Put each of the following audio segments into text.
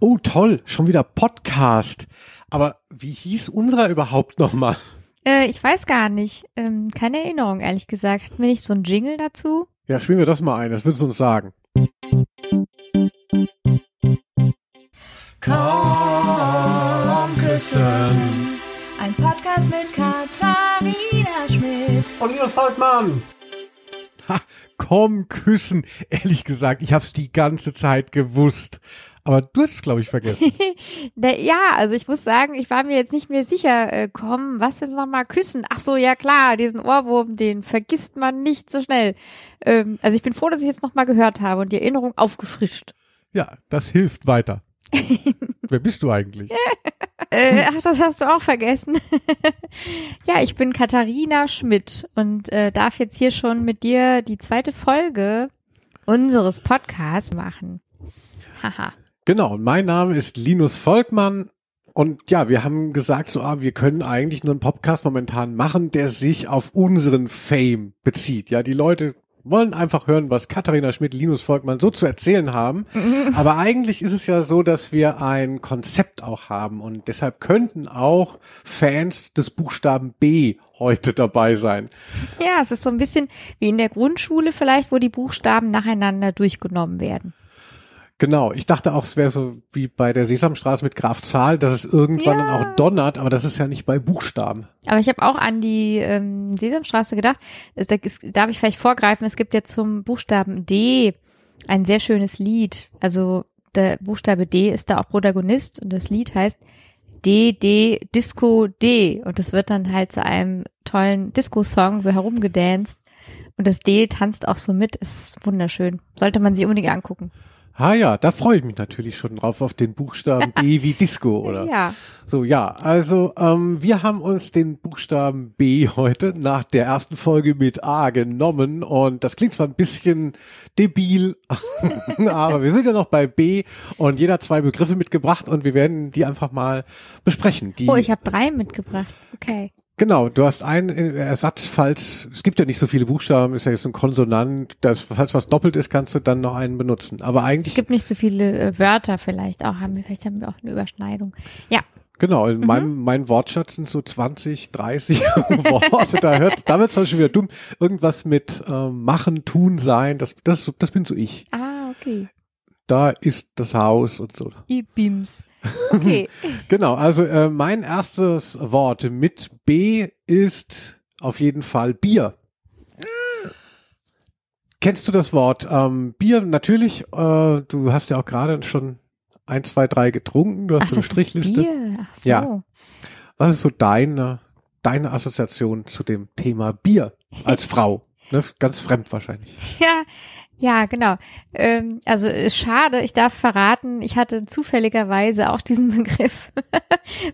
Oh, toll, schon wieder Podcast. Aber wie hieß unserer überhaupt nochmal? Äh, ich weiß gar nicht. Ähm, keine Erinnerung, ehrlich gesagt. Hatten wir nicht so einen Jingle dazu? Ja, spielen wir das mal ein, das würdest du uns sagen. Komm küssen. Ein Podcast mit Katharina Schmidt. Und Linus Volkmann. Ha, komm küssen. Ehrlich gesagt, ich hab's die ganze Zeit gewusst. Aber du hast es, glaube ich, vergessen. Der, ja, also ich muss sagen, ich war mir jetzt nicht mehr sicher, äh, komm, was jetzt nochmal küssen? Ach so, ja klar, diesen Ohrwurm, den vergisst man nicht so schnell. Ähm, also ich bin froh, dass ich jetzt nochmal gehört habe und die Erinnerung aufgefrischt. Ja, das hilft weiter. Wer bist du eigentlich? Äh, ach, das hast du auch vergessen. ja, ich bin Katharina Schmidt und äh, darf jetzt hier schon mit dir die zweite Folge unseres Podcasts machen. Haha. Genau, und mein Name ist Linus Volkmann. Und ja, wir haben gesagt, so, ah, wir können eigentlich nur einen Podcast momentan machen, der sich auf unseren Fame bezieht. Ja, die Leute wollen einfach hören, was Katharina Schmidt, Linus Volkmann so zu erzählen haben. Aber eigentlich ist es ja so, dass wir ein Konzept auch haben und deshalb könnten auch Fans des Buchstaben B heute dabei sein. Ja, es ist so ein bisschen wie in der Grundschule vielleicht, wo die Buchstaben nacheinander durchgenommen werden. Genau, ich dachte auch, es wäre so wie bei der Sesamstraße mit Graf Zahl, dass es irgendwann Ja. dann auch donnert, aber das ist ja nicht bei Buchstaben. Aber ich habe auch an die ähm, Sesamstraße gedacht. Es, da ist- darf ich vielleicht vorgreifen? Es gibt ja zum Buchstaben D ein sehr schönes Lied. Also der Buchstabe D ist da auch Protagonist und das Lied heißt D, D, Disco D. Und das wird dann halt zu einem tollen Disco-Song so herumgedanced. Und das D tanzt auch so mit. Ist wunderschön. Sollte man sich unbedingt angucken. Ah ja, da freue ich mich natürlich schon drauf auf den Buchstaben B wie Disco, oder? Ja. So, ja, also ähm, wir haben uns den Buchstaben B heute nach der ersten Folge mit A genommen und das klingt zwar ein bisschen debil, aber wir sind ja noch bei B und jeder hat zwei Begriffe mitgebracht und wir werden die einfach mal besprechen. Oh, ich habe drei mitgebracht. Okay. Genau, du hast einen äh, Ersatz, falls, es gibt ja nicht so viele Buchstaben, ist ja jetzt ein Konsonant, das, falls was doppelt ist, kannst du dann noch einen benutzen. Aber Es eigentlich, gibt nicht so viele äh, Wörter vielleicht auch. Haben wir, vielleicht haben wir auch eine Überschneidung. Ja. genau, in meinem, mein Wortschatz sind so 20, 30 Worte, da hört, da wird es schon wieder dumm. Irgendwas mit ähm, machen, tun, sein, das, das, das bin so ich. Ah, okay. Da ist das Haus und so. I-Beams. Okay. Genau, also äh, mein erstes Wort mit B ist auf jeden Fall Bier. Kennst du das Wort ähm, Bier? Natürlich, äh, du hast ja auch gerade schon ein, zwei, drei getrunken, du hast Ach, so eine Strichliste. ist Bier. Ach so. Ja. Was ist so deine, deine Assoziation zu dem Thema Bier als Frau? Ne? Ganz fremd wahrscheinlich. Ja, ja, genau. Ähm, also schade, ich darf verraten, ich hatte zufälligerweise auch diesen Begriff,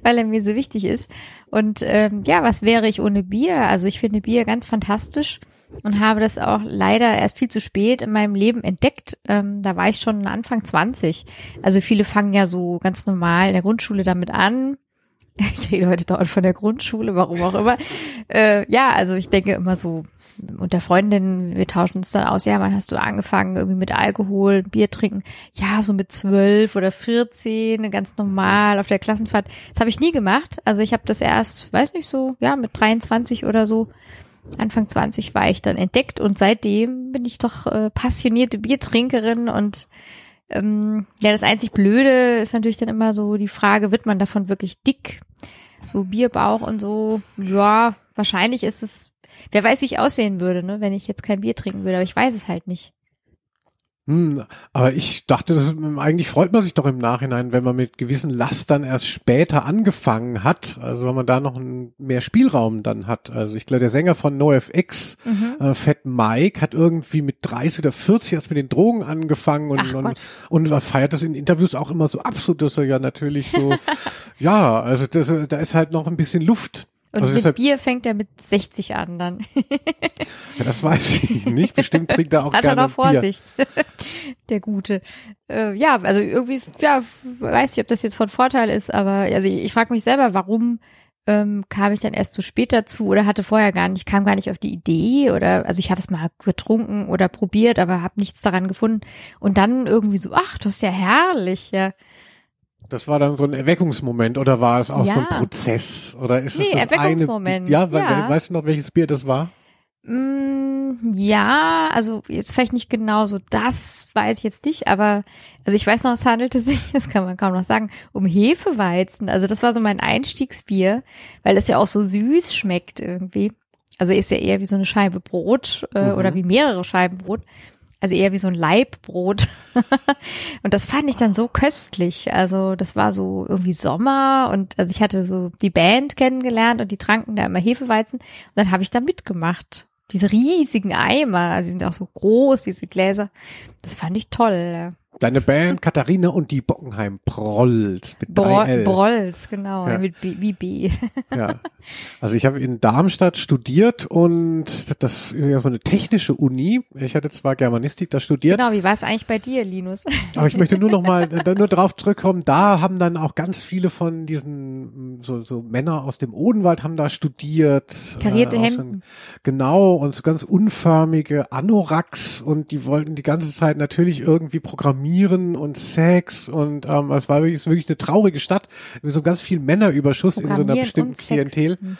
weil er mir so wichtig ist. Und ähm, ja, was wäre ich ohne Bier? Also ich finde Bier ganz fantastisch und habe das auch leider erst viel zu spät in meinem Leben entdeckt. Ähm, da war ich schon Anfang 20. Also viele fangen ja so ganz normal in der Grundschule damit an. Ich rede heute dauernd von der Grundschule, warum auch immer. Äh, ja, also ich denke immer so unter Freundinnen, wir tauschen uns dann aus, ja, wann hast du angefangen, irgendwie mit Alkohol, Bier trinken? Ja, so mit zwölf oder 14, ganz normal auf der Klassenfahrt. Das habe ich nie gemacht. Also ich habe das erst, weiß nicht so, ja, mit 23 oder so, Anfang 20 war ich dann entdeckt und seitdem bin ich doch äh, passionierte Biertrinkerin und ähm, ja, das einzig Blöde ist natürlich dann immer so die Frage, wird man davon wirklich dick? So Bierbauch und so, ja, wahrscheinlich ist es, wer weiß, wie ich aussehen würde, ne, wenn ich jetzt kein Bier trinken würde, aber ich weiß es halt nicht. Hm, aber ich dachte, das, eigentlich freut man sich doch im Nachhinein, wenn man mit gewissen Lastern erst später angefangen hat. Also wenn man da noch ein, mehr Spielraum dann hat. Also ich glaube, der Sänger von NoFX, Mhm. äh, Fat Mike, hat irgendwie mit 30 oder 40 erst mit den Drogen angefangen und, Ach und, und er feiert das in Interviews auch immer so ab, so dass er ja natürlich so, ja, also das, da ist halt noch ein bisschen Luft. Und also mit deshalb, Bier fängt er mit 60 an dann. ja, das weiß ich nicht. Bestimmt trinkt er auch Hat er gerne noch Bier. Vorsicht. Der Gute. Äh, ja, also irgendwie, ja, weiß nicht, ob das jetzt von Vorteil ist, aber also ich, ich frage mich selber, warum ähm, kam ich dann erst so spät dazu oder hatte vorher gar nicht, kam gar nicht auf die Idee oder also ich habe es mal getrunken oder probiert, aber habe nichts daran gefunden und dann irgendwie so, ach, das ist ja herrlich, ja. Das war dann so ein Erweckungsmoment oder war es auch so ein Ja. Prozess? Oder ist Nee, es das Erweckungsmoment, eine? Ja, ja. weißt du noch, welches Bier das war? Mm, ja, also jetzt vielleicht nicht genau so, das weiß ich jetzt nicht, aber also ich weiß noch, es handelte sich, das kann man kaum noch sagen, um Hefeweizen. Also das war so mein Einstiegsbier, weil es ja auch so süß schmeckt irgendwie. Also ist ja eher wie so eine Scheibe Brot äh, Mhm. oder wie mehrere Scheiben Brot. Also eher wie so ein Laibbrot. und das fand ich dann so köstlich. Also das war so irgendwie Sommer und also ich hatte so die Band kennengelernt und die tranken da immer Hefeweizen und dann habe ich da mitgemacht. Diese riesigen Eimer, also die sind auch so groß, diese Gläser. Das fand ich toll. Deine Band Katharina und die Bockenheim Prolls mit Bro 3L. Brolls, genau, Ja. mit B, B. Ja. Also ich habe in Darmstadt studiert und das ist ja so eine technische Uni. Ich hatte zwar Germanistik da studiert, Genau, wie war es eigentlich bei dir, Linus? aber ich möchte nur noch mal nur drauf zurückkommen. Da haben dann auch ganz viele von diesen so, so Männer aus dem Odenwald haben da studiert. Karierte auch so- Hemden. Genau und so ganz unförmige Anoraks und die wollten die ganze Zeit natürlich irgendwie programmieren und Sex und ähm, es war wirklich, es wirklich eine traurige Stadt mit so ganz viel Männerüberschuss in so einer bestimmten. Klientel. Mhm.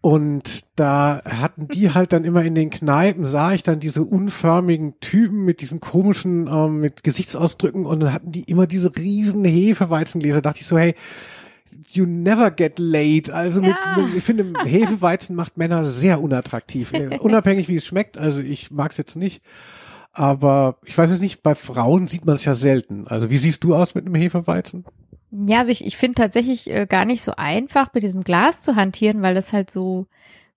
Und da hatten die halt dann immer in den Kneipen, sah ich dann diese unförmigen Typen mit diesen komischen, ähm, mit Gesichtsausdrücken und dann hatten die immer diese riesen Hefeweizengläser. Dachte ich so, hey, you never get laid. Also mit, Ja. ich finde, Hefeweizen macht Männer sehr unattraktiv. Unabhängig wie es schmeckt. Also ich mag es jetzt nicht. Aber ich weiß es nicht, bei Frauen sieht man es ja selten. Also wie siehst du aus mit einem Hefeweizen? Ja, also ich, ich finde tatsächlich äh, gar nicht so einfach, mit diesem Glas zu hantieren, weil das halt so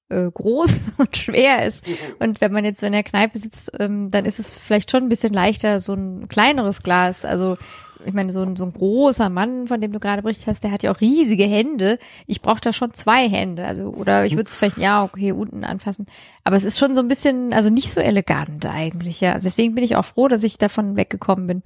äh, groß und schwer ist. Und wenn man jetzt so in der Kneipe sitzt, ähm, dann ist es vielleicht schon ein bisschen leichter, so ein kleineres Glas. Also ich meine, so ein, so ein großer Mann, von dem du gerade berichtet hast, der hat ja auch riesige Hände. Ich brauche da schon zwei Hände. Also, oder ich würde es vielleicht, ja, okay, unten anfassen. Aber es ist schon so ein bisschen, also nicht so elegant eigentlich, ja. Also deswegen bin ich auch froh, dass ich davon weggekommen bin.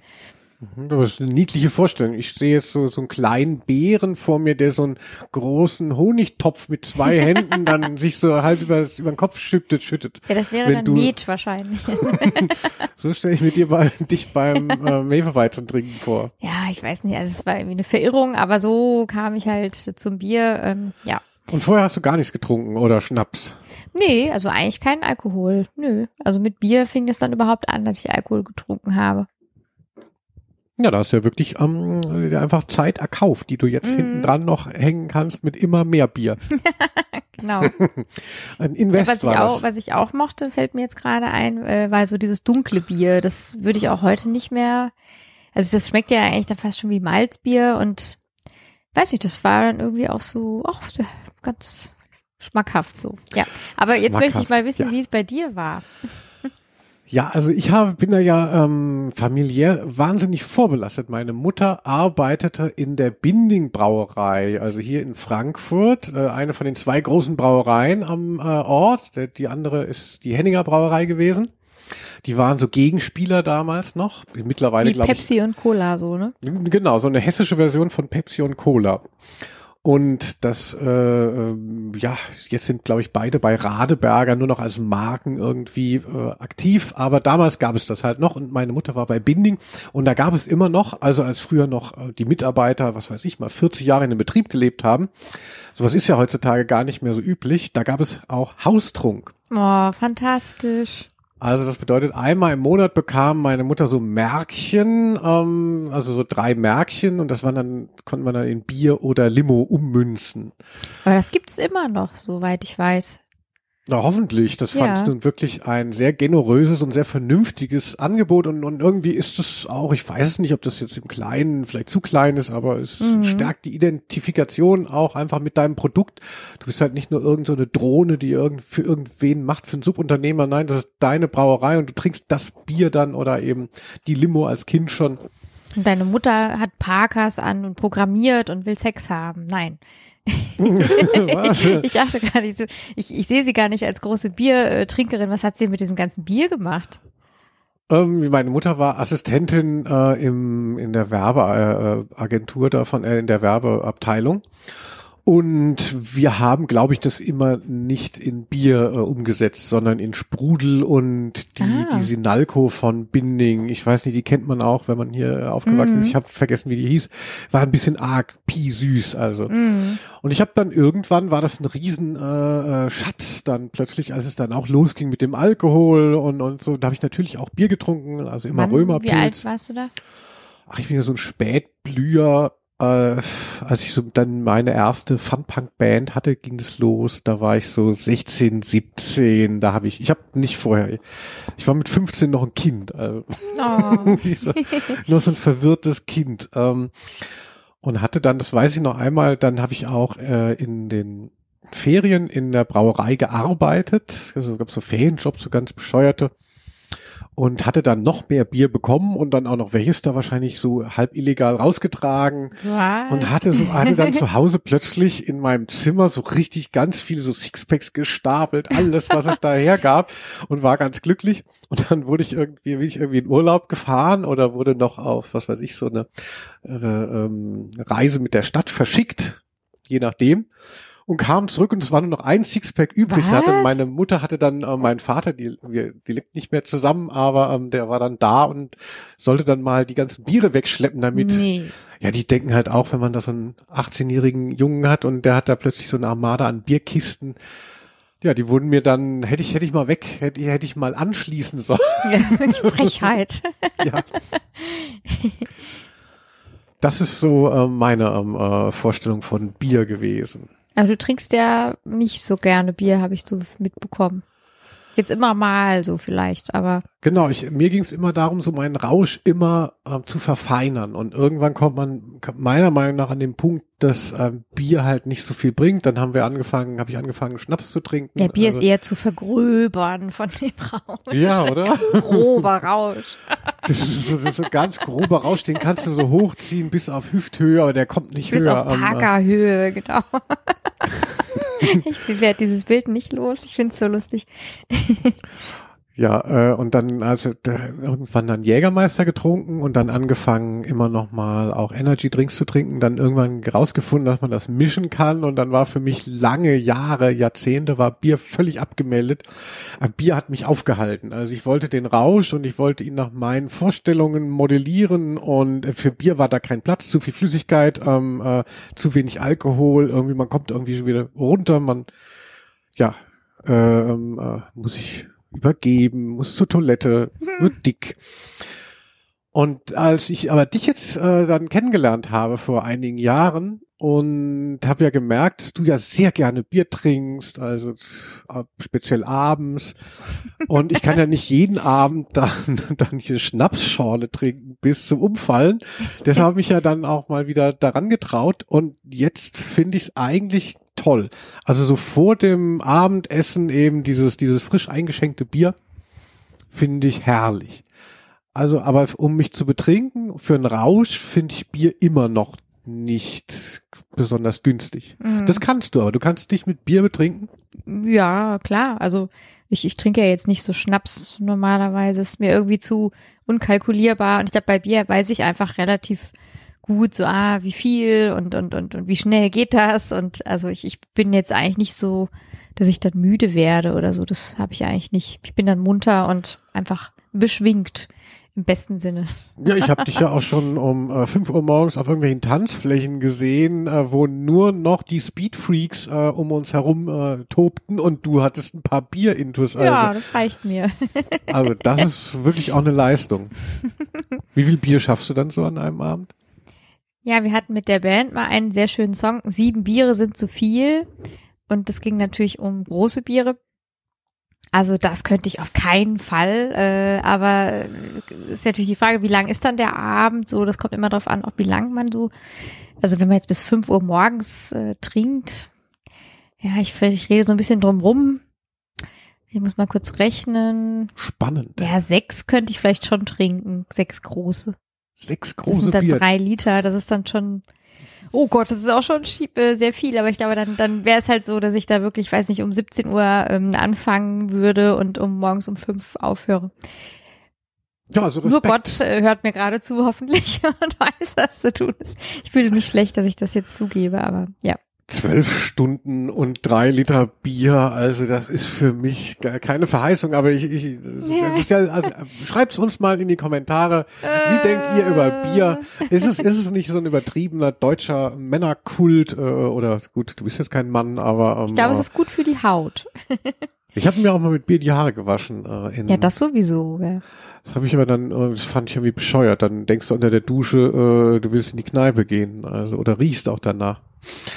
Mhm, Das ist eine niedliche Vorstellung. Ich sehe jetzt so, so einen kleinen Bären vor mir, der so einen großen Honigtopf mit zwei Händen dann sich so halb über, über den Kopf schüttet, schüttet. Ja, das wäre Wenn dann du- Met wahrscheinlich. So stelle ich mir dir bei, dich beim äh, Hefeweizen trinken vor. Ja, ich weiß nicht, also es war irgendwie eine Verirrung, aber so kam ich halt zum Bier. Ähm, ja. Und vorher hast du gar nichts getrunken oder Schnaps. Nee, also eigentlich kein Alkohol. Nö. Also mit Bier fing es dann überhaupt an, dass ich Alkohol getrunken habe. Ja, da hast du ja wirklich ähm, dir einfach Zeit erkauft, die du jetzt Mhm. hinten dran noch hängen kannst mit immer mehr Bier. Genau. Ein Ja, Invest was, ich war auch, das. was ich auch mochte, fällt mir jetzt gerade ein, äh, war so dieses dunkle Bier. Das würde ich auch heute nicht mehr. Also das schmeckt ja eigentlich dann fast schon wie Malzbier und weiß nicht, das war dann irgendwie auch so, ach, ganz schmackhaft so. Ja. Aber jetzt möchte ich mal wissen, ja. wie es bei dir war. Ja, also ich habe, bin da ja ähm, familiär wahnsinnig vorbelastet. Meine Mutter arbeitete in der Binding Brauerei, also hier in Frankfurt, äh, eine von den zwei großen Brauereien am äh, Ort. Der, die andere ist die Henninger Brauerei gewesen. Die waren so Gegenspieler damals noch. Mittlerweile glaube ich Pepsi und Cola so, ne? Genau, so eine hessische Version von Pepsi und Cola. Und das, äh, ähm, ja, jetzt sind, glaube ich, beide bei Radeberger nur noch als Marken irgendwie äh, aktiv. Aber damals gab es das halt noch und meine Mutter war bei Binding und da gab es immer noch, also als früher noch äh, die Mitarbeiter, was weiß ich mal, 40 Jahre in dem Betrieb gelebt haben. Sowas ist ja heutzutage gar nicht mehr so üblich. Da gab es auch Haustrunk. Oh, fantastisch. Also das bedeutet, einmal im Monat bekam meine Mutter so Märkchen, ähm, also so drei Märkchen und das waren dann, konnte man dann in Bier oder Limo ummünzen. Aber das gibt's immer noch, soweit ich weiß. Na, hoffentlich. Das fand Ja. ich nun wirklich ein sehr generöses und sehr vernünftiges Angebot und, und irgendwie ist es auch, ich weiß es nicht, ob das jetzt im Kleinen vielleicht zu klein ist, aber es Mhm. stärkt die Identifikation auch einfach mit deinem Produkt. Du bist halt nicht nur irgend so eine Drohne, die irgend, für irgendwen macht, für einen Subunternehmer. Nein, das ist deine Brauerei und du trinkst das Bier dann oder eben die Limo als Kind schon. Und deine Mutter hat Parkers an und programmiert und will Sex haben. Nein. Was? Ich dachte gar nicht so, ich, ich sehe sie gar nicht als große Biertrinkerin. Was hat sie mit diesem ganzen Bier gemacht? Ähm, meine Mutter war Assistentin äh, im, in der Werbeagentur davon, äh, in der Werbeabteilung. Und wir haben, glaube ich, das immer nicht in Bier äh, umgesetzt, sondern in Sprudel und die, Ah. die Sinalco von Binding. Ich weiß nicht, die kennt man auch, wenn man hier aufgewachsen Mhm. ist. Ich habe vergessen, wie die hieß. War ein bisschen arg pie süß, also. Mm. Und ich habe dann irgendwann war das ein riesen äh, äh, Schatz dann plötzlich, als es dann auch losging mit dem Alkohol und und so. Da habe ich natürlich auch Bier getrunken, also immer Wann, wie alt Römerpilz. warst du da? Ach, ich bin ja so ein Spätblüher. Äh, als ich so dann meine erste Funpunk-Band hatte, ging das los. Da war ich so 16, 17. Da habe ich, ich habe nicht vorher, ich war mit 15 noch ein Kind. Also, Oh. so, nur so ein verwirrtes Kind. Ähm, und hatte dann, das weiß ich noch einmal, dann habe ich auch äh, in den Ferien in der Brauerei gearbeitet. Also gab so Ferienjobs, so ganz bescheuerte. Und hatte dann noch mehr Bier bekommen und dann auch noch welches da wahrscheinlich so halb illegal rausgetragen. Was? Und hatte so, hatte dann zu Hause plötzlich in meinem Zimmer so richtig ganz viele so Sixpacks gestapelt, alles, was es daher gab und war ganz glücklich. Und dann wurde ich irgendwie, bin ich irgendwie in Urlaub gefahren oder wurde noch auf, was weiß ich, so eine äh, ähm, Reise mit der Stadt verschickt, je nachdem. Und kam zurück und es war nur noch ein Sixpack übrig. Hatte, meine Mutter hatte dann äh, meinen Vater, die, wir, die lebt nicht mehr zusammen, aber ähm, der war dann da und sollte dann mal die ganzen Biere wegschleppen, damit Nee. ja, die denken halt auch, wenn man da so einen 18-jährigen Jungen hat und der hat da plötzlich so eine Armada an Bierkisten. Ja, die wurden mir dann, hätte ich, hätte ich mal weg, hätte, hätte ich mal anschließen sollen. Ja, Frechheit. ja. Das ist so äh, meine ähm, äh, Vorstellung von Bier gewesen. Aber du trinkst ja nicht so gerne Bier, habe ich so mitbekommen. Jetzt immer mal so vielleicht, aber Genau, ich, mir ging es immer darum, so meinen Rausch immer ähm, zu verfeinern. Und irgendwann kommt man meiner Meinung nach an den Punkt, dass ähm, Bier halt nicht so viel bringt. Dann haben wir angefangen, habe ich angefangen, Schnaps zu trinken. der Bier Also- ist eher zu vergröbern von dem Rausch. Ja, oder? Grober Rausch. Das ist, so, das ist so ganz grober Rausch, den kannst du so hochziehen bis auf Hüfthöhe, aber der kommt nicht Bis höher. auf Ähm, äh, Parkerhöhe, genau. ich werde dieses Bild nicht los. Ich finde es so lustig. ja, äh, und dann also irgendwann dann Jägermeister getrunken und dann angefangen immer noch mal auch Energy Drinks zu trinken, dann irgendwann rausgefunden, dass man das mischen kann. Und dann war für mich lange Jahre, Jahrzehnte war Bier völlig abgemeldet. Aber Bier hat mich aufgehalten. Also ich wollte den Rausch und ich wollte ihn nach meinen Vorstellungen modellieren. Und für Bier war da kein Platz, zu viel Flüssigkeit, ähm, äh, zu wenig Alkohol, irgendwie man kommt irgendwie schon wieder runter, man ja, äh, ähm, äh, muss ich übergeben, muss zur Toilette, wird dick. Und als ich aber dich jetzt äh, dann kennengelernt habe vor einigen Jahren und habe ja gemerkt, dass du ja sehr gerne Bier trinkst, also äh, speziell abends. Und ich kann ja nicht jeden Abend dann, dann hier Schnapsschorle trinken bis zum Umfallen. Deshalb habe ich ja dann auch mal wieder daran getraut und jetzt finde ich es eigentlich toll. Also so vor dem Abendessen eben dieses, dieses frisch eingeschenkte Bier finde ich herrlich. Also, aber um mich zu betrinken, für einen Rausch finde ich Bier immer noch nicht besonders günstig. Mhm. Das kannst du, aber du kannst dich mit Bier betrinken. Ja, klar. Also ich, ich trinke ja jetzt nicht so Schnaps normalerweise. Ist mir irgendwie zu unkalkulierbar. Und ich glaube, bei Bier weiß ich einfach relativ gut, so, ah, wie viel und, und, und, und wie schnell geht das? Und also ich, ich bin jetzt eigentlich nicht so, dass ich dann müde werde oder so. Das habe ich eigentlich nicht. Ich bin dann munter und einfach beschwingt im besten Sinne. Ja, ich habe dich ja auch schon um äh, 5 Uhr morgens auf irgendwelchen Tanzflächen gesehen, äh, wo nur noch die Speedfreaks äh, um uns herum äh, tobten und du hattest ein paar Bier-Intus. Also, Ja, das reicht mir. also das ist wirklich auch eine Leistung. Wie viel Bier schaffst du dann so an einem Abend? Ja, wir hatten mit der Band mal einen sehr schönen Song. Sieben Biere sind zu viel. Und das ging natürlich um große Biere. Also das könnte ich auf keinen Fall. Äh, aber äh, ist natürlich die Frage, wie lang ist dann der Abend? So, das kommt immer darauf an, auch wie lang man so. Also wenn man jetzt bis fünf Uhr morgens äh, trinkt, ja, ich, ich rede so ein bisschen drum rum. Ich muss mal kurz rechnen. Spannend. Ja, sechs könnte ich vielleicht schon trinken. Sechs große. Sechs Das große sind dann Bier. drei Liter, das ist dann schon, oh Gott, das ist auch schon äh, sehr viel, aber ich glaube, dann, dann wäre es halt so, dass ich da wirklich, weiß nicht, um 17 Uhr ähm, anfangen würde und um morgens um fünf aufhöre. Ja, also Nur. Gott äh, hört mir gerade zu, hoffentlich, und weiß, was zu tun ist. Ich fühle mich schlecht, dass ich das jetzt zugebe, aber ja. Zwölf Stunden und drei Liter Bier. Also das ist für mich keine Verheißung, aber ich, ich ja, also, schreibt's uns mal in die Kommentare. Wie denkt ihr über Bier? Ist es, ist es nicht so ein übertriebener deutscher Männerkult äh, oder gut, du bist jetzt kein Mann, aber ähm, Ich glaube, es ist gut für die Haut. ich habe mir auch mal mit Bier die Haare gewaschen. Äh, in, Ja, das sowieso. Ja. das habe ich aber dann, äh, das fand ich irgendwie bescheuert. Dann denkst du unter der Dusche, äh, du willst in die Kneipe gehen, also oder riechst auch danach.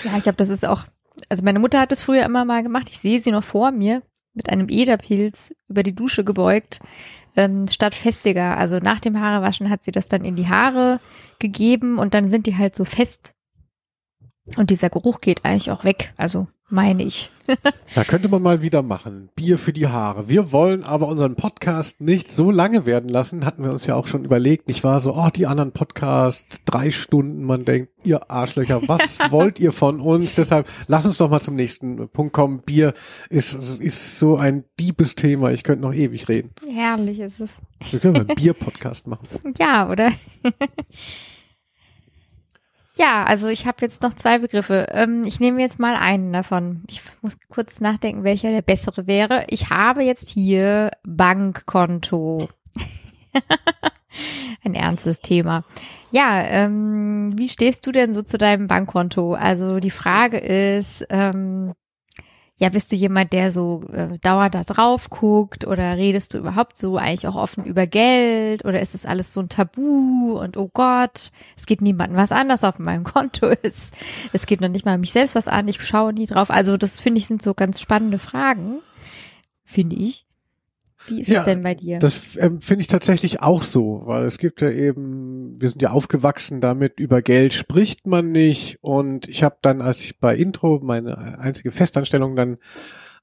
Ja, ich glaube, das ist auch, also meine Mutter hat das früher immer mal gemacht. Ich sehe sie noch vor mir mit einem Ederpilz über die Dusche gebeugt, ähm, statt festiger. Also nach dem Haarewaschen hat sie das dann in die Haare gegeben und dann sind die halt so fest. Und dieser Geruch geht eigentlich auch weg. Also meine ich. Da könnte man mal wieder machen. Bier für die Haare. Wir wollen aber unseren Podcast nicht so lange werden lassen. Hatten wir uns ja auch schon überlegt. Ich war so, oh, die anderen Podcasts, drei Stunden. Man denkt, ihr Arschlöcher, was wollt ihr von uns? Deshalb lass uns doch mal zum nächsten Punkt kommen. Bier ist, ist so ein Diebesthema. Ich könnte noch ewig reden. Herrlich ist es. Wir können einen Bier-Podcast machen. Ja, oder? Ja, also ich habe jetzt noch zwei Begriffe. Ähm, ich nehme jetzt mal einen davon. Ich muss kurz nachdenken, welcher der bessere wäre. Ich habe jetzt hier Bankkonto. Ein ernstes Thema. Ja, ähm, wie stehst du denn so zu deinem Bankkonto? Also die Frage ist, ähm, ja, bist du jemand, der so äh, dauernd da drauf guckt oder redest du überhaupt so eigentlich auch offen über Geld oder ist es alles so ein Tabu und oh Gott, es geht niemandem was an, das auf meinem Konto ist. Es geht noch nicht mal mich selbst was an, ich schaue nie drauf. Also das finde ich sind so ganz spannende Fragen, finde ich. Wie ist Ja, es denn bei dir? Das ähm, finde ich tatsächlich auch so, weil es gibt ja eben, wir sind ja aufgewachsen damit, über Geld spricht man nicht. Und ich habe dann, als ich bei Intro meine einzige Festanstellung dann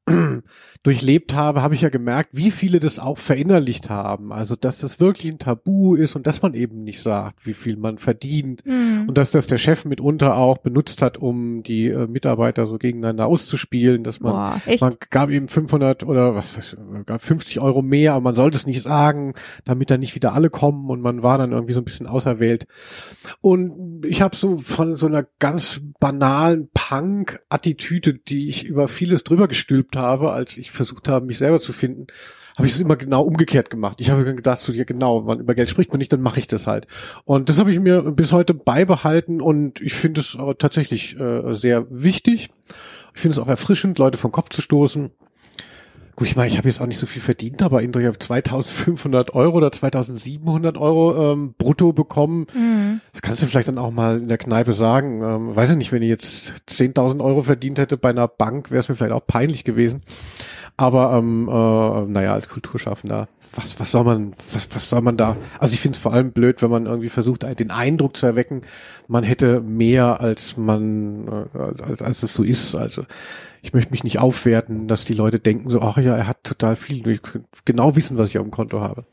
durchlebt habe, habe ich ja gemerkt, wie viele das auch verinnerlicht haben. Also, dass das wirklich ein Tabu ist und dass man eben nicht sagt, wie viel man verdient. Hm. Und dass das der Chef mitunter auch benutzt hat, um die äh, Mitarbeiter so gegeneinander auszuspielen, dass man Boah, man gab ihm 500 oder was, was gab 50 Euro mehr, aber man sollte es nicht sagen, damit dann nicht wieder alle kommen und man war dann irgendwie so ein bisschen auserwählt. Und ich habe so von so einer ganz banalen Punk-Attitüde, die ich über vieles drüber gestülpt habe, als ich versucht habe, mich selber zu finden, habe ich es immer genau umgekehrt gemacht. Ich habe mir gedacht, so ja genau, man über Geld spricht man nicht, dann mache ich das halt. Und das habe ich mir bis heute beibehalten und ich finde es äh, tatsächlich äh, sehr wichtig. Ich finde es auch erfrischend, Leute vom Kopf zu stoßen. Gut, ich meine, ich habe jetzt auch nicht so viel verdient, aber ich habe 2500 Euro oder 2700 Euro ähm, brutto bekommen. Hm. Das kannst du vielleicht dann auch mal in der Kneipe sagen. Ähm, weiß ich nicht, wenn ich jetzt 10.000 Euro verdient hätte bei einer Bank, wäre es mir vielleicht auch peinlich gewesen. Aber ähm, äh, naja, als Kulturschaffender, was, was soll man, was, was soll man da? Also ich finde es vor allem blöd, wenn man irgendwie versucht, den Eindruck zu erwecken, man hätte mehr, als man, äh, als, als, als es so ist. Also ich möchte mich nicht aufwerten, dass die Leute denken so, ach ja, er hat total viel. Ich genau wissen, was ich auf dem Konto habe.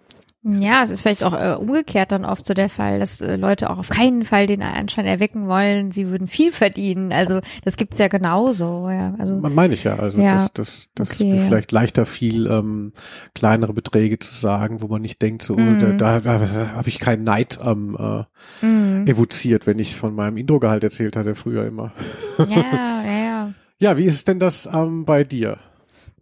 Ja, es ist vielleicht auch äh, umgekehrt dann oft so der Fall, dass äh, Leute auch auf keinen Fall den Anschein erwecken wollen, sie würden viel verdienen. Also das gibt's ja genauso. Ja, also Man meine ich ja, also Ja, dass, dass, dass okay, mir ja. vielleicht leichter fiel, ähm, kleinere Beträge zu sagen, wo man nicht denkt, so, oh, Mhm. da, da, da habe ich keinen Neid am äh, mm, evoziert, wenn ich von meinem Intro-Gehalt erzählt hatte, früher immer. ja, ja, ja. Ja, wie ist denn das ähm, bei dir?